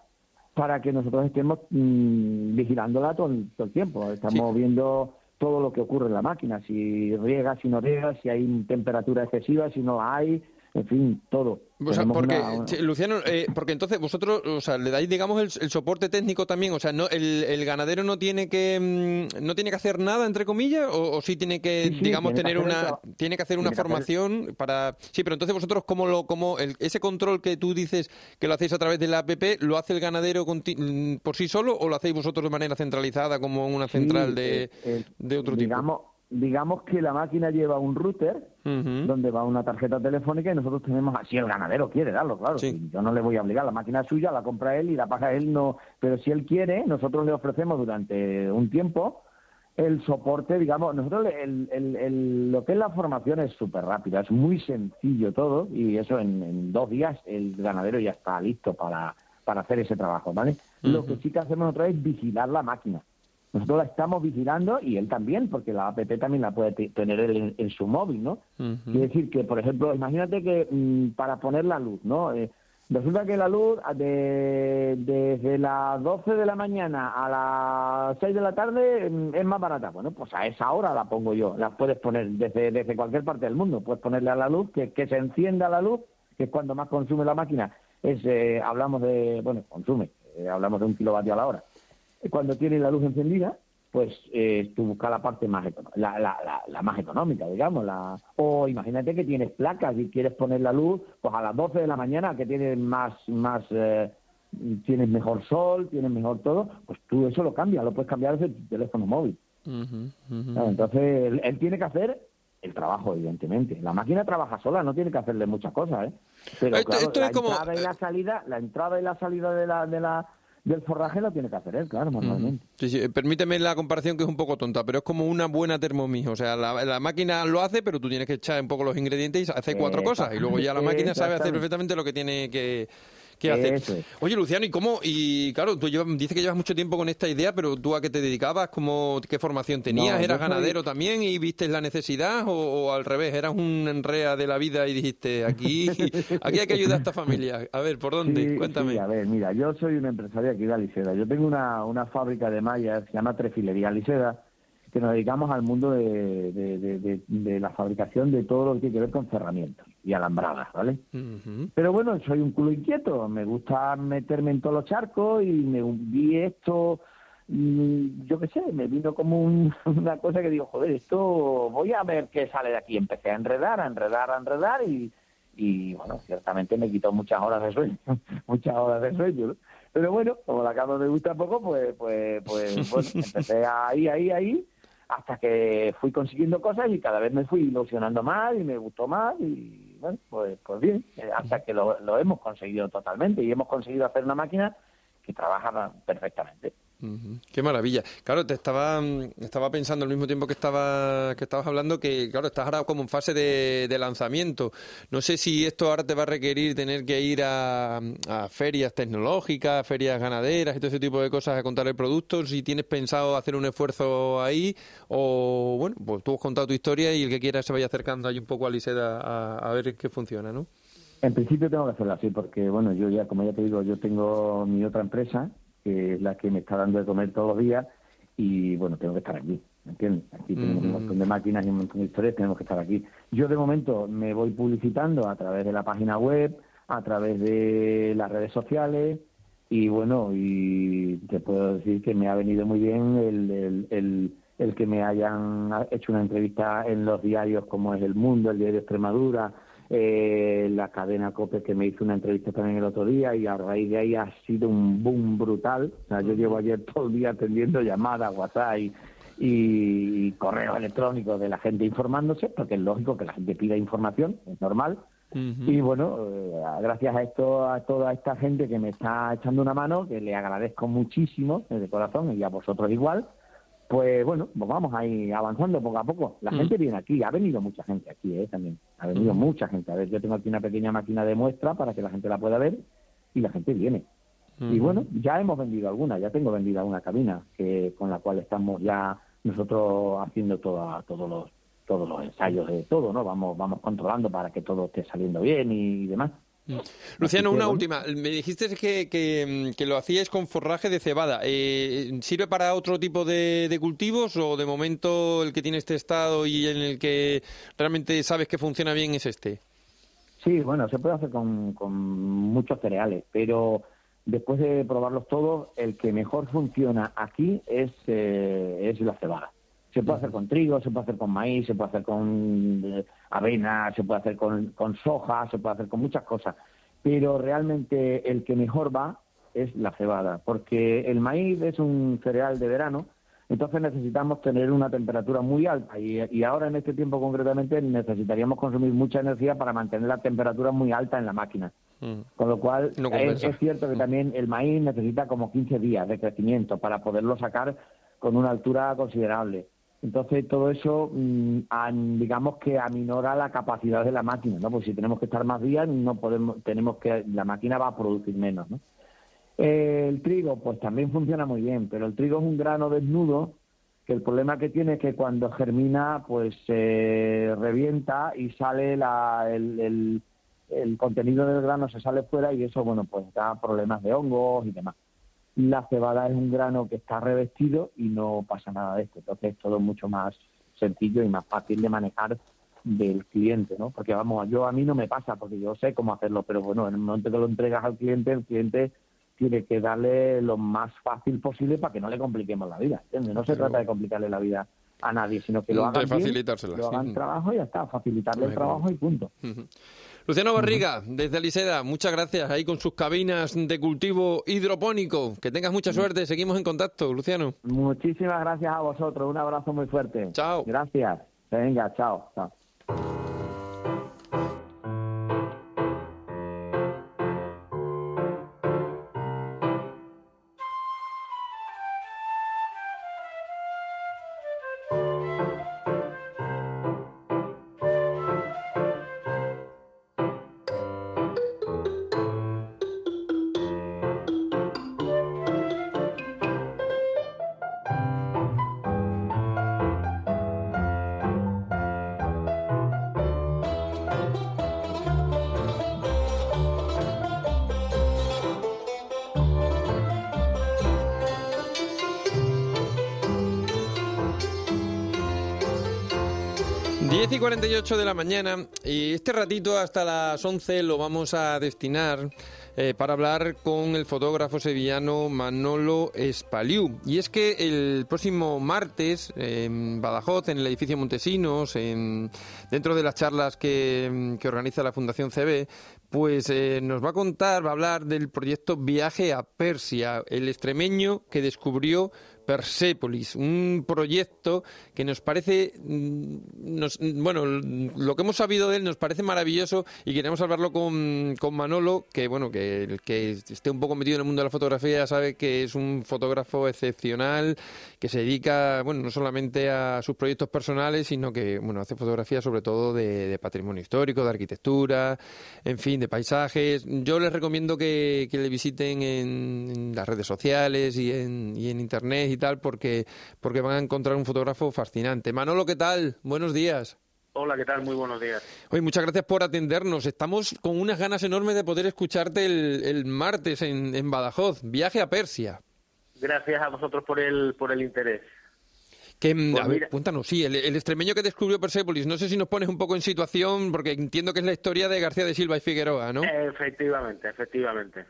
para que nosotros estemos mm, vigilándola todo, el- todo el tiempo. Estamos viendo todo lo que ocurre en la máquina, si riega, si no riega, si hay temperatura excesiva, si no la hay, en fin, todo. O sea, Tenemos porque, una- una- che, Luciano, eh, porque entonces vosotros, o sea, le dais, digamos, el, el soporte técnico también, o sea, no, el, el ganadero no tiene que mm, no tiene que hacer nada entre comillas, o, o sí tiene que, Sí, sí, digamos, tiene tener una, eso. tiene que hacer una hacer- formación para, sí, pero entonces vosotros cómo lo, cómo el- ese control que tú dices que lo hacéis a través de la app, lo hace el ganadero conti- mm, por sí solo o lo hacéis vosotros de manera centralizada como una Sí, central de, eh, eh, de otro digamos, digamos que la máquina lleva un router donde va una tarjeta telefónica y nosotros tenemos, si el ganadero quiere darlo, claro, si yo no le voy a obligar, la máquina es suya, la compra él y la paga él, no, pero si él quiere, nosotros le ofrecemos durante un tiempo el soporte, digamos, nosotros el, el- el- lo que es la formación es súper rápida, es muy sencillo todo y eso en, en dos días el ganadero ya está listo para, para hacer ese trabajo, ¿vale? Lo que sí que hacemos nosotros es vigilar la máquina. Nosotros la estamos vigilando y él también, porque la app también la puede te- tener él en, en su móvil, ¿no? Quiere decir que, por ejemplo, imagínate que mm, para poner la luz, ¿no? Eh, resulta que la luz ah, de, desde las 12 de la mañana a las 6 de la tarde mm, es más barata. Bueno, pues a esa hora la pongo yo. La puedes poner desde, desde cualquier parte del mundo. Puedes ponerle a la luz, que, que se encienda la luz, que es cuando más consume la máquina. Es, eh, hablamos de, bueno, consume, eh, hablamos de un kilovatio a la hora cuando tiene la luz encendida, pues eh, tú buscas la parte más la, la, la, la más económica, digamos. La... O imagínate que tienes placas y quieres poner la luz pues a las 12 de la mañana, que tienes más, más eh, tienes mejor sol, tienes mejor todo, pues tú eso lo cambias, lo puedes cambiar desde tu teléfono móvil. Claro, entonces, él, él tiene que hacer el trabajo, evidentemente. La máquina trabaja sola, no tiene que hacerle muchas cosas, ¿eh? Pero Esto- claro, esto la es como- entrada y la salida, la entrada y la salida de la, de la, del forraje lo tiene que hacer él, claro, manualmente. Sí, sí, eh, permíteme la comparación que es un poco tonta, pero es como una buena Thermomix. O sea, la, la máquina lo hace, pero tú tienes que echar un poco los ingredientes y hacer cuatro cosas. Y luego ya la máquina sabe hacer perfectamente lo que tiene que, que. Eso es. Oye, Luciano, ¿y cómo? Y claro, tú llevas, dices que llevas mucho tiempo con esta idea, pero ¿tú a qué te dedicabas? ¿Cómo, ¿Qué formación tenías? No, ¿Eras soy- ganadero también y viste la necesidad? O, o al revés, eras un enrea de la vida y dijiste, aquí, aquí hay que ayudar a esta familia? A ver, ¿por dónde? Sí, Cuéntame. sí, a ver, mira, yo soy un empresario aquí de Aliseda. Yo tengo una, una fábrica de mallas, se llama Trefilería Aliseda, que nos dedicamos al mundo de, de- de- de- de la fabricación de todo lo que tiene que ver con cerramientos y alambradas, ¿vale? Pero bueno, soy un culo inquieto, me gusta meterme en todos los charcos y me vi esto, mm, yo qué sé, me vino como un- una cosa que digo, joder, esto voy a ver qué sale de aquí. Empecé a enredar, a enredar, a enredar y, y bueno, ciertamente me quitó muchas horas de sueño, muchas horas de sueño, ¿no? Pero bueno, como la cama me gusta poco, pues, pues, pues bueno, empecé ahí, ahí, ahí, hasta que fui consiguiendo cosas y cada vez me fui ilusionando más y me gustó más y bueno, pues, pues bien, eh, hasta que lo, lo hemos conseguido totalmente y hemos conseguido hacer una máquina que trabaja perfectamente. Qué maravilla. Claro, te estaba, mm, estaba pensando al mismo tiempo que estaba que estabas hablando que, claro, estás ahora como en fase de, de lanzamiento. No sé si esto ahora te va a requerir tener que ir a, a ferias tecnológicas, ferias ganaderas y todo ese tipo de cosas a contar el producto. Si tienes pensado hacer un esfuerzo ahí o, bueno, pues tú has contado tu historia y el que quiera se vaya acercando ahí un poco a Liseda a, a ver qué funciona, ¿no? En principio tengo que hacerlo así porque, bueno, yo ya, como ya te digo, yo tengo mi otra empresa, que es la que me está dando de comer todos los días, y bueno, tengo que estar aquí, ¿me entiendes? Aquí tenemos un montón de máquinas y un montón de historias, tenemos que estar aquí. Yo de momento me voy publicitando a través de la página web, a través de las redes sociales, y bueno, y te puedo decir que me ha venido muy bien el, el, el, el que me hayan hecho una entrevista en los diarios como es El Mundo, el diario de Extremadura, eh, la cadena COPE que me hizo una entrevista también el otro día y a raíz de ahí ha sido un boom brutal. O sea, yo llevo ayer todo el día atendiendo llamadas, WhatsApp y, y correos electrónicos de la gente informándose, porque es lógico que la gente pida información, es normal. Y bueno, eh, gracias a esto, a toda esta gente que me está echando una mano, que le agradezco muchísimo de corazón y a vosotros igual, pues bueno, pues vamos ahí avanzando poco a poco. La Mm. gente viene aquí, ha venido mucha gente aquí eh, también, ha venido Mm. mucha gente. A ver, yo tengo aquí una pequeña máquina de muestra para que la gente la pueda ver y la gente viene. Y Ujú. bueno, ya hemos vendido alguna, ya tengo vendida una cabina que con la cual estamos ya nosotros haciendo toda, todos los todos los ensayos de todo, ¿no? Vamos vamos controlando para que todo esté saliendo bien y demás. Luciano, Así que, una última. Me dijiste que, que, que lo hacíais con forraje de cebada. Eh, ¿Sirve para otro tipo de, de cultivos o de momento el que tienes testado y en el que realmente sabes que funciona bien es este? Sí, bueno, se puede hacer con, con muchos cereales, pero después de probarlos todos, el que mejor funciona aquí es, eh, es la cebada. Se puede hacer con trigo, se puede hacer con maíz, se puede hacer con eh, avena, se puede hacer con, con soja, se puede hacer con muchas cosas. Pero realmente el que mejor va es la cebada, porque el maíz es un cereal de verano, entonces necesitamos tener una temperatura muy alta y, y ahora en este tiempo concretamente necesitaríamos consumir mucha energía para mantener la temperatura muy alta en la máquina. Con lo cual, No es, cierto que también el maíz necesita como 15 días de crecimiento para poderlo sacar con una altura considerable. Entonces, todo eso, mm, digamos que aminora la capacidad de la máquina, ¿no? Pues si tenemos que estar más días, no podemos, tenemos que, la máquina va a producir menos, ¿no? El trigo, pues también funciona muy bien, pero el trigo es un grano desnudo que el problema que tiene es que cuando germina, pues se revienta y sale la, el- el contenido del grano se sale fuera y eso, bueno, pues da problemas de hongos y demás. La cebada es un grano que está revestido y no pasa nada de esto, entonces es todo mucho más sencillo y más fácil de manejar del cliente, ¿no? Porque vamos, yo a mí no me pasa porque yo sé cómo hacerlo, pero bueno, en el momento que lo entregas al cliente, el cliente tiene que darle lo más fácil posible para que no le compliquemos la vida, ¿entiendes? No se trata de complicarle la vida a nadie, sino que lo hagan bien, lo hagan trabajo y ya está, facilitarle el trabajo y punto. Luciano Barriga, desde Aliseda, muchas gracias ahí con sus cabinas de cultivo hidropónico. Que tengas mucha suerte, seguimos en contacto, Luciano. Muchísimas gracias a vosotros, un abrazo muy fuerte. Chao. Gracias. Venga, chao. chao. 48 de la mañana y este ratito hasta las 11 lo vamos a destinar eh, para hablar con el fotógrafo sevillano Manolo Espaliú. Y es que el próximo martes en Badajoz, en el edificio Montesinos, en, dentro de las charlas que, que organiza la Fundación CB, pues eh, nos va a contar, va a hablar del proyecto Viaje a Persia, el extremeño que descubrió Persépolis, un proyecto que nos parece, mm, nos- bueno, lo que hemos sabido de él nos parece maravilloso y queremos hablarlo con, con Manolo, que bueno, que el que esté un poco metido en el mundo de la fotografía sabe que es un fotógrafo excepcional, que se dedica, bueno, no solamente a sus proyectos personales, sino que, bueno, hace fotografía sobre todo de, de patrimonio histórico, de arquitectura, en fin, de paisajes. Yo les recomiendo que, que le visiten en, en las redes sociales y en, y en internet y tal, porque, porque van a encontrar un fotógrafo fascinante. Manolo, ¿qué tal? Buenos días. Hola, ¿qué tal? Muy buenos días. Oye, muchas gracias por atendernos. Estamos con unas ganas enormes de poder escucharte el, el martes en, en Badajoz. Viaje a Persia. Gracias a vosotros por el, por el interés. Que, mm, Pues a ver, cuéntanos, sí, el, el extremeño que descubrió Persépolis. No sé si nos pones un poco en situación, porque entiendo que es la historia de García de Silva y Figueroa, ¿no? Efectivamente, efectivamente.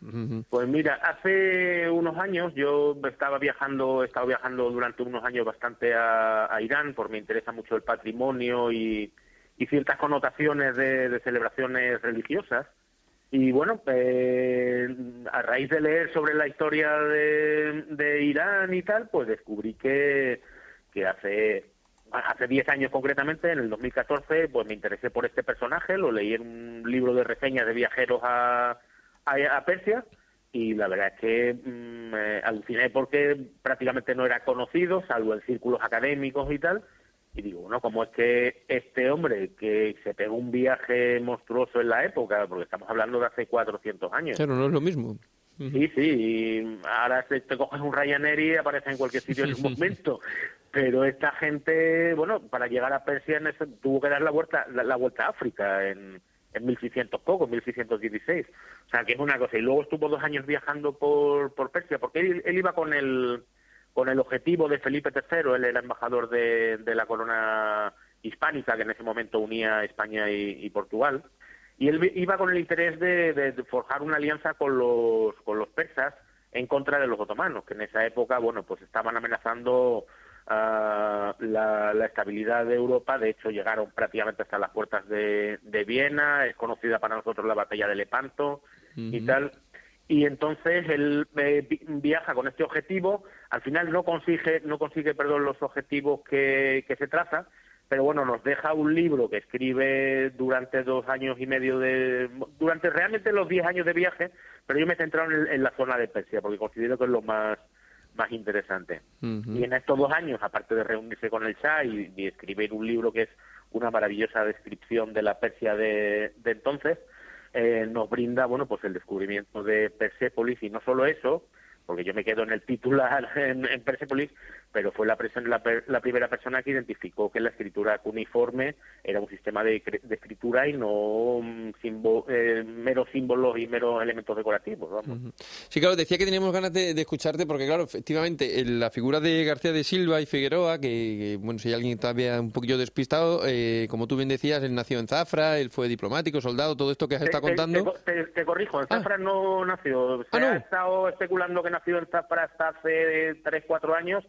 Pues mira, hace unos años yo estaba viajando, he estado viajando durante unos años bastante a, a Irán, porque me interesa mucho el patrimonio y, y ciertas connotaciones de, de celebraciones religiosas. Y bueno, eh, a raíz de leer sobre la historia de, de Irán y tal, pues descubrí que, que hace hace 10 años concretamente, en el 2014, pues me interesé por este personaje, lo leí en un libro de reseñas de viajeros a, a, Persia y la verdad es que mm, aluciné porque prácticamente no era conocido, salvo en círculos académicos y tal. Y digo, bueno, ¿cómo es que este hombre que se pegó un viaje monstruoso en la época, porque estamos hablando de hace 400 años, Claro, no es lo mismo. Sí, sí, ahora te, te coges un Ryanair y aparece en cualquier sitio en un momento. Pero esta gente, bueno, para llegar a Persia tuvo que dar la vuelta, la, la vuelta a África en, en 1600 poco, en 1616. O sea, que es una cosa. Y luego estuvo dos años viajando por, por Persia, porque él, él iba con el, con el objetivo de Felipe III, él era embajador de, de la corona hispánica que en ese momento unía España y, y Portugal y él iba con el interés de, de- de forjar una alianza con los, con los persas en contra de los otomanos, que en esa época, bueno, pues estaban amenazando ah, la, la estabilidad de Europa. De hecho, llegaron prácticamente hasta las puertas de, de Viena. Es conocida para nosotros la batalla de Lepanto y tal. Y entonces él eh, vi- viaja con este objetivo. Al final no consigue, no consigue, perdón, los objetivos que, que se traza. Pero bueno, nos deja un libro que escribe durante dos años y medio de, durante realmente los diez años de viaje. Pero yo me he centrado en, en la zona de Persia porque considero que es lo más más interesante. Y en estos dos años, aparte de reunirse con el Shah y, y escribir un libro que es una maravillosa descripción de la Persia de, de entonces, eh, nos brinda, bueno, pues el descubrimiento de Persépolis y no solo eso, porque yo me quedo en el titular en, en Persépolis, pero fue la, la, la primera persona que identificó que la escritura cuneiforme era un sistema de, escritura y no simbo- eh, meros símbolos y meros elementos decorativos, vamos. Sí, claro, decía que teníamos ganas de, de escucharte porque, claro, efectivamente, en la figura de García de Silva y Figueroa, que, que, bueno, si hay alguien todavía un poquillo despistado, eh, como tú bien decías, él nació en Zafra, él fue diplomático, soldado, todo esto que has Te- estado te- contando. Te, corrijo, en Zafra no nació. Se ha estado especulando que nació en Zafra hasta hace 3, 4 años,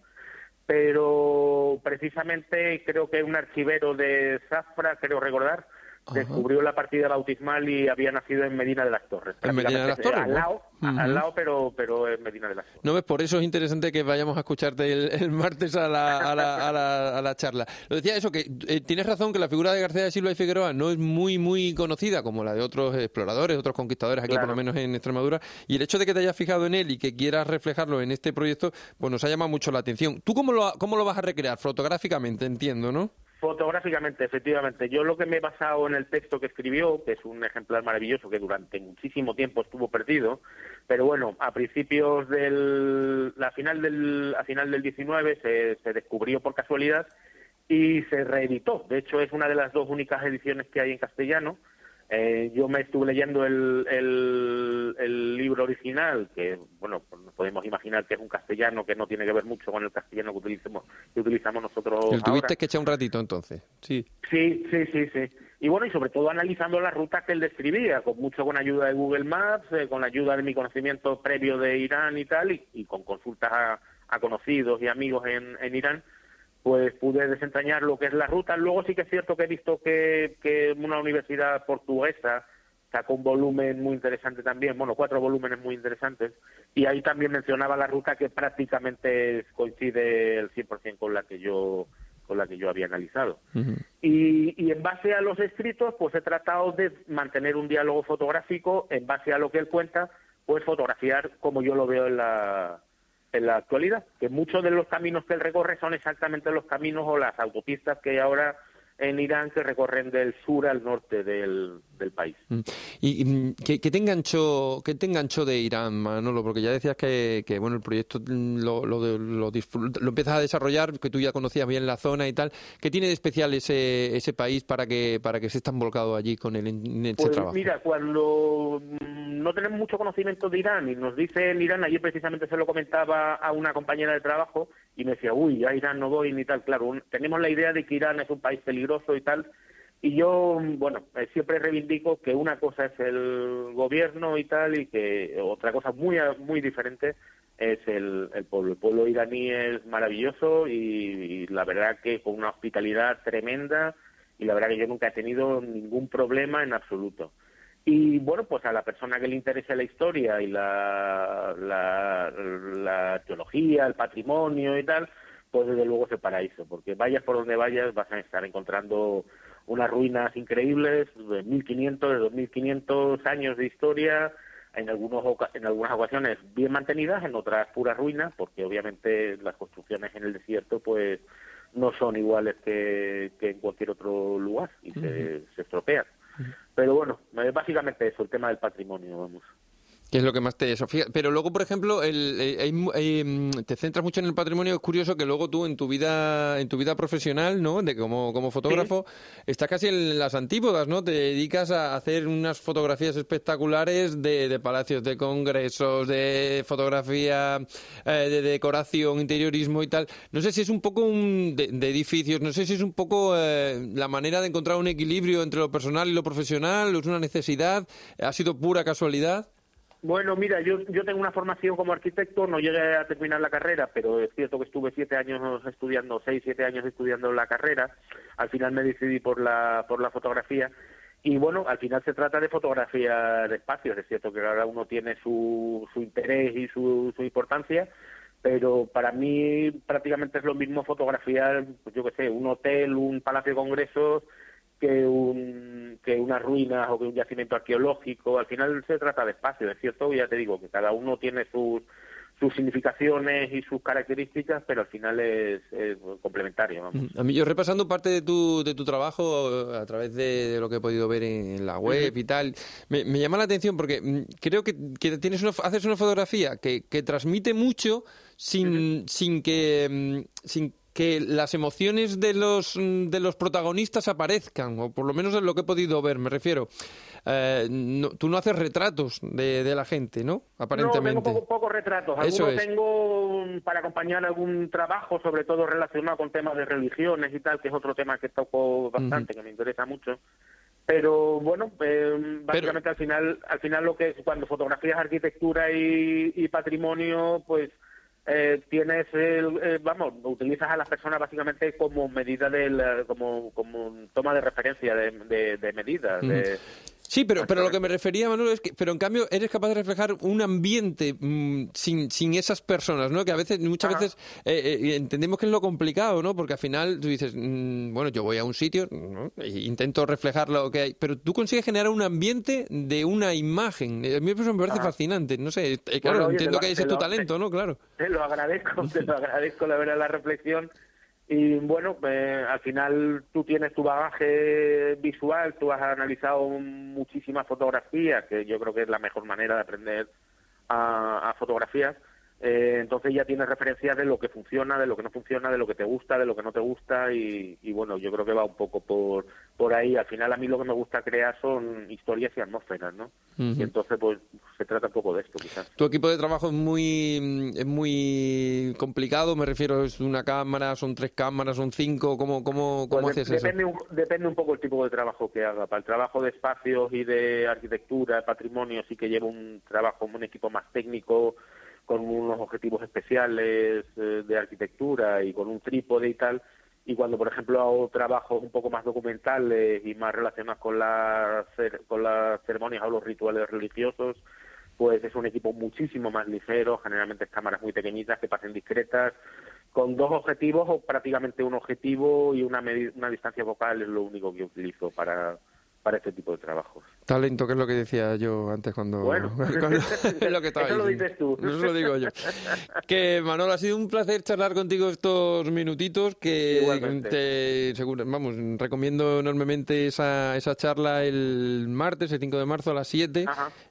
pero precisamente creo que un archivero de Zafra, creo recordar, descubrió la partida bautismal y había nacido en Medina de las Torres. En Medina de las Torres, Al lado, al lado pero, pero en Medina de las Torres. No ves, por eso es interesante que vayamos a escucharte el, el martes a la, a, la, a, la, a la charla. Lo decía eso, que eh, tienes razón que la figura de García de Silva y Figueroa no es muy, muy conocida como la de otros exploradores, otros conquistadores aquí, por lo menos en Extremadura. Y el hecho de que te hayas fijado en él y que quieras reflejarlo en este proyecto, pues nos ha llamado mucho la atención. ¿Tú cómo lo, cómo lo vas a recrear? Fotográficamente, entiendo, ¿no? Fotográficamente, efectivamente. Yo lo que me he basado en el texto que escribió, que es un ejemplar maravilloso que durante muchísimo tiempo estuvo perdido, pero bueno, a principios del, la final del, a final del 19 se, se descubrió por casualidad y se reeditó. De hecho, es una de las dos únicas ediciones que hay en castellano. Eh, yo me estuve leyendo el, el, el libro original, que, bueno, pues podemos imaginar que es un castellano que no tiene que ver mucho con el castellano que utilizamos, que utilizamos nosotros El ahora. tuviste que echar un ratito entonces. Sí. Sí, sí, sí, sí. Y bueno, y sobre todo analizando las rutas que él describía, con mucho con ayuda de Google Maps, eh, con la ayuda de mi conocimiento previo de Irán y tal, y, y con consultas a, a conocidos y amigos en, en Irán, pues pude desentrañar lo que es la ruta. Luego sí que es cierto que he visto que, que una universidad portuguesa sacó un volumen muy interesante también, bueno, cuatro volúmenes muy interesantes, y ahí también mencionaba la ruta que prácticamente coincide el 100% con la que yo con la que yo había analizado. Y, y en base a los escritos, pues he tratado de mantener un diálogo fotográfico en base a lo que él cuenta, pues fotografiar como yo lo veo en la, en la actualidad, que muchos de los caminos que él recorre son exactamente los caminos o las autopistas que ahora en Irán que recorren del sur al norte del, del país. Mm. Y, y, mm, ¿qué, te enganchó, qué te enganchó de Irán, Manolo? Porque ya decías que, que bueno, el proyecto mm, lo, lo, lo, lo empiezas a desarrollar, que tú ya conocías bien la zona y tal. ¿Qué tiene de especial ese, ese país para que para que estés tan volcado allí con el, en ese Pues trabajo? mira, cuando no tenemos mucho conocimiento de Irán y nos dicen Irán, ayer precisamente se lo comentaba a una compañera de trabajo y me decía, uy, a Irán no voy ni tal. Claro, un- tenemos la idea de que Irán es un país peligroso y tal. Y yo, bueno, eh, siempre reivindico que una cosa es el gobierno y tal y que otra cosa muy, muy diferente es el, el pueblo. El pueblo iraní es maravilloso y, la verdad que con una hospitalidad tremenda y la verdad que yo nunca he tenido ningún problema en absoluto. Y bueno, pues a la persona que le interese la historia y la, la, la arqueología, el patrimonio y tal, pues desde luego es el paraíso, porque vayas por donde vayas vas a estar encontrando unas ruinas increíbles de 1500, de 2500 años de historia, en, algunos, en algunas ocasiones bien mantenidas, en otras puras ruinas, porque obviamente las construcciones en el desierto pues no son iguales que, que en cualquier otro lugar y se, se estropean. Pero bueno, eh, básicamente eso, el tema del patrimonio, vamos. Que es lo que más te eso, Pero luego, por ejemplo, el, eh, hay mu- hay, mm, te centras mucho en el patrimonio. Es curioso que luego tú en tu vida, en tu vida profesional, ¿no? De como, como fotógrafo, estás casi en las antípodas, ¿no? Te dedicas a hacer unas fotografías espectaculares de, de palacios, de congresos, de fotografía, eh, de decoración, interiorismo y tal. No sé si es un poco un, de, de edificios. No sé si es un poco eh, la manera de encontrar un equilibrio entre lo personal y lo profesional. ¿O es una necesidad? ¿Ha sido pura casualidad? Bueno, mira, yo, yo tengo una formación como arquitecto, no llegué a terminar la carrera, pero es cierto que estuve siete años estudiando, seis, siete años estudiando la carrera. Al final me decidí por la, por la fotografía. Y bueno, al final se trata de fotografía de espacios. Es cierto que cada uno tiene su, su interés y su, su importancia, pero para mí prácticamente es lo mismo fotografiar, pues yo qué sé, un hotel, un palacio de congresos, que un que unas ruinas o que un yacimiento arqueológico. Al final se trata de espacio, es cierto, ya te digo que cada uno tiene sus sus significaciones y sus características, pero al final es, es complementario. vamos. A mí, yo repasando parte de tu, de tu trabajo a través de, de lo que he podido ver en, en la web y tal, me, me llama la atención porque mm, creo que, que tienes una, haces una fotografía que, que transmite mucho sin, sin que mm, sin que las emociones de los mm, de los protagonistas aparezcan, o por lo menos es lo que he podido ver, me refiero. Eh, no- tú no haces retratos de, de la gente, ¿no? Aparentemente. No, tengo poco- pocos retratos. Algunos es. tengo mm, para acompañar algún trabajo, sobre todo relacionado con temas de religiones y tal, que es otro tema que toco bastante, que me interesa mucho. Pero bueno, eh, básicamente al final, al final lo que es cuando fotografías arquitectura y, y patrimonio, pues eh, tienes, el, eh, vamos, utilizas a las personas básicamente como medida del, eh, como, como toma de referencia de, de, de medidas. De- Sí, pero, pero lo que me refería, Manolo, es que, pero en cambio eres capaz de reflejar un ambiente mm, sin, sin esas personas, ¿no? Que a veces, muchas veces eh, eh, entendemos que es lo complicado, ¿no? Porque al final tú dices, mm, bueno, yo voy a un sitio, ¿no? e intento reflejar lo que hay, pero tú consigues generar un ambiente de una imagen. A mí eso me parece Ajá. fascinante, no sé, eh, claro, Bueno, oye, entiendo que lo- ese es te tu lo- talento, ¿no? Claro. Te lo agradezco, te lo agradezco la verdad la reflexión. Y bueno, eh, al final tú tienes tu bagaje visual, tú has analizado muchísimas fotografías, que yo creo que es la mejor manera de aprender a, a fotografías. Eh, entonces ya tienes referencias de lo que funciona, de lo que no funciona, de lo que te gusta, de lo que no te gusta y, y bueno, yo creo que va un poco por, por ahí. Al final a mí lo que me gusta crear son historias y atmósferas, ¿no? Y entonces pues se trata un poco de esto quizás. Tu equipo de trabajo es muy, es muy complicado, me refiero, es una cámara, son tres cámaras, son cinco, ¿cómo, cómo, cómo Pues de- haces eso? depende, un, depende un poco el tipo de trabajo que haga. Para el trabajo de espacios y de arquitectura, de patrimonio, sí que llevo un trabajo, un equipo más técnico, con unos objetivos especiales eh, de arquitectura y con un trípode y tal. Y cuando, por ejemplo, hago trabajos un poco más documentales y más relacionados con las, con las ceremonias o los rituales religiosos, pues es un equipo muchísimo más ligero, generalmente cámaras muy pequeñitas que pasen discretas, con dos objetivos o prácticamente un objetivo y una, una distancia focal es lo único que utilizo para, para este tipo de trabajos. Talento, que es lo que decía yo antes cuando... Bueno, cuando- es lo que estaba eso lo dices tú. Eso lo digo yo. Que, Manolo, ha sido un placer charlar contigo estos minutitos que Igualmente. te, seguro, vamos, recomiendo enormemente esa, esa charla el martes, el 5 de marzo a las 7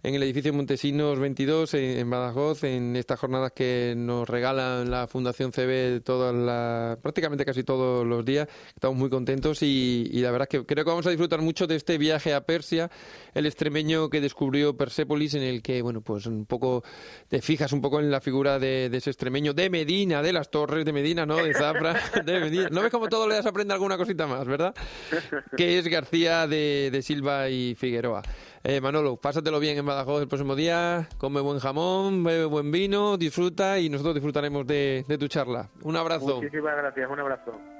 en el edificio Montesinos 22 en, en Badajoz, en estas jornadas que nos regalan la Fundación CB todas las, prácticamente casi todos los días. Estamos muy contentos y, y la verdad es que creo que vamos a disfrutar mucho de este viaje a Persia, el extremeño que descubrió Persépolis, en el que, bueno, pues un poco te fijas un poco en la figura de, de ese extremeño, de Medina, de las Torres de Medina, ¿no? De Zafra, de Medina. ¿No ves como todo le das aprende alguna cosita más, verdad? Que es García de, de Silva y Figueroa. Eh, Manolo, pásatelo bien en Badajoz el próximo día, come buen jamón, bebe buen vino, disfruta y nosotros disfrutaremos de, de tu charla. Un abrazo. Muchísimas gracias, un abrazo.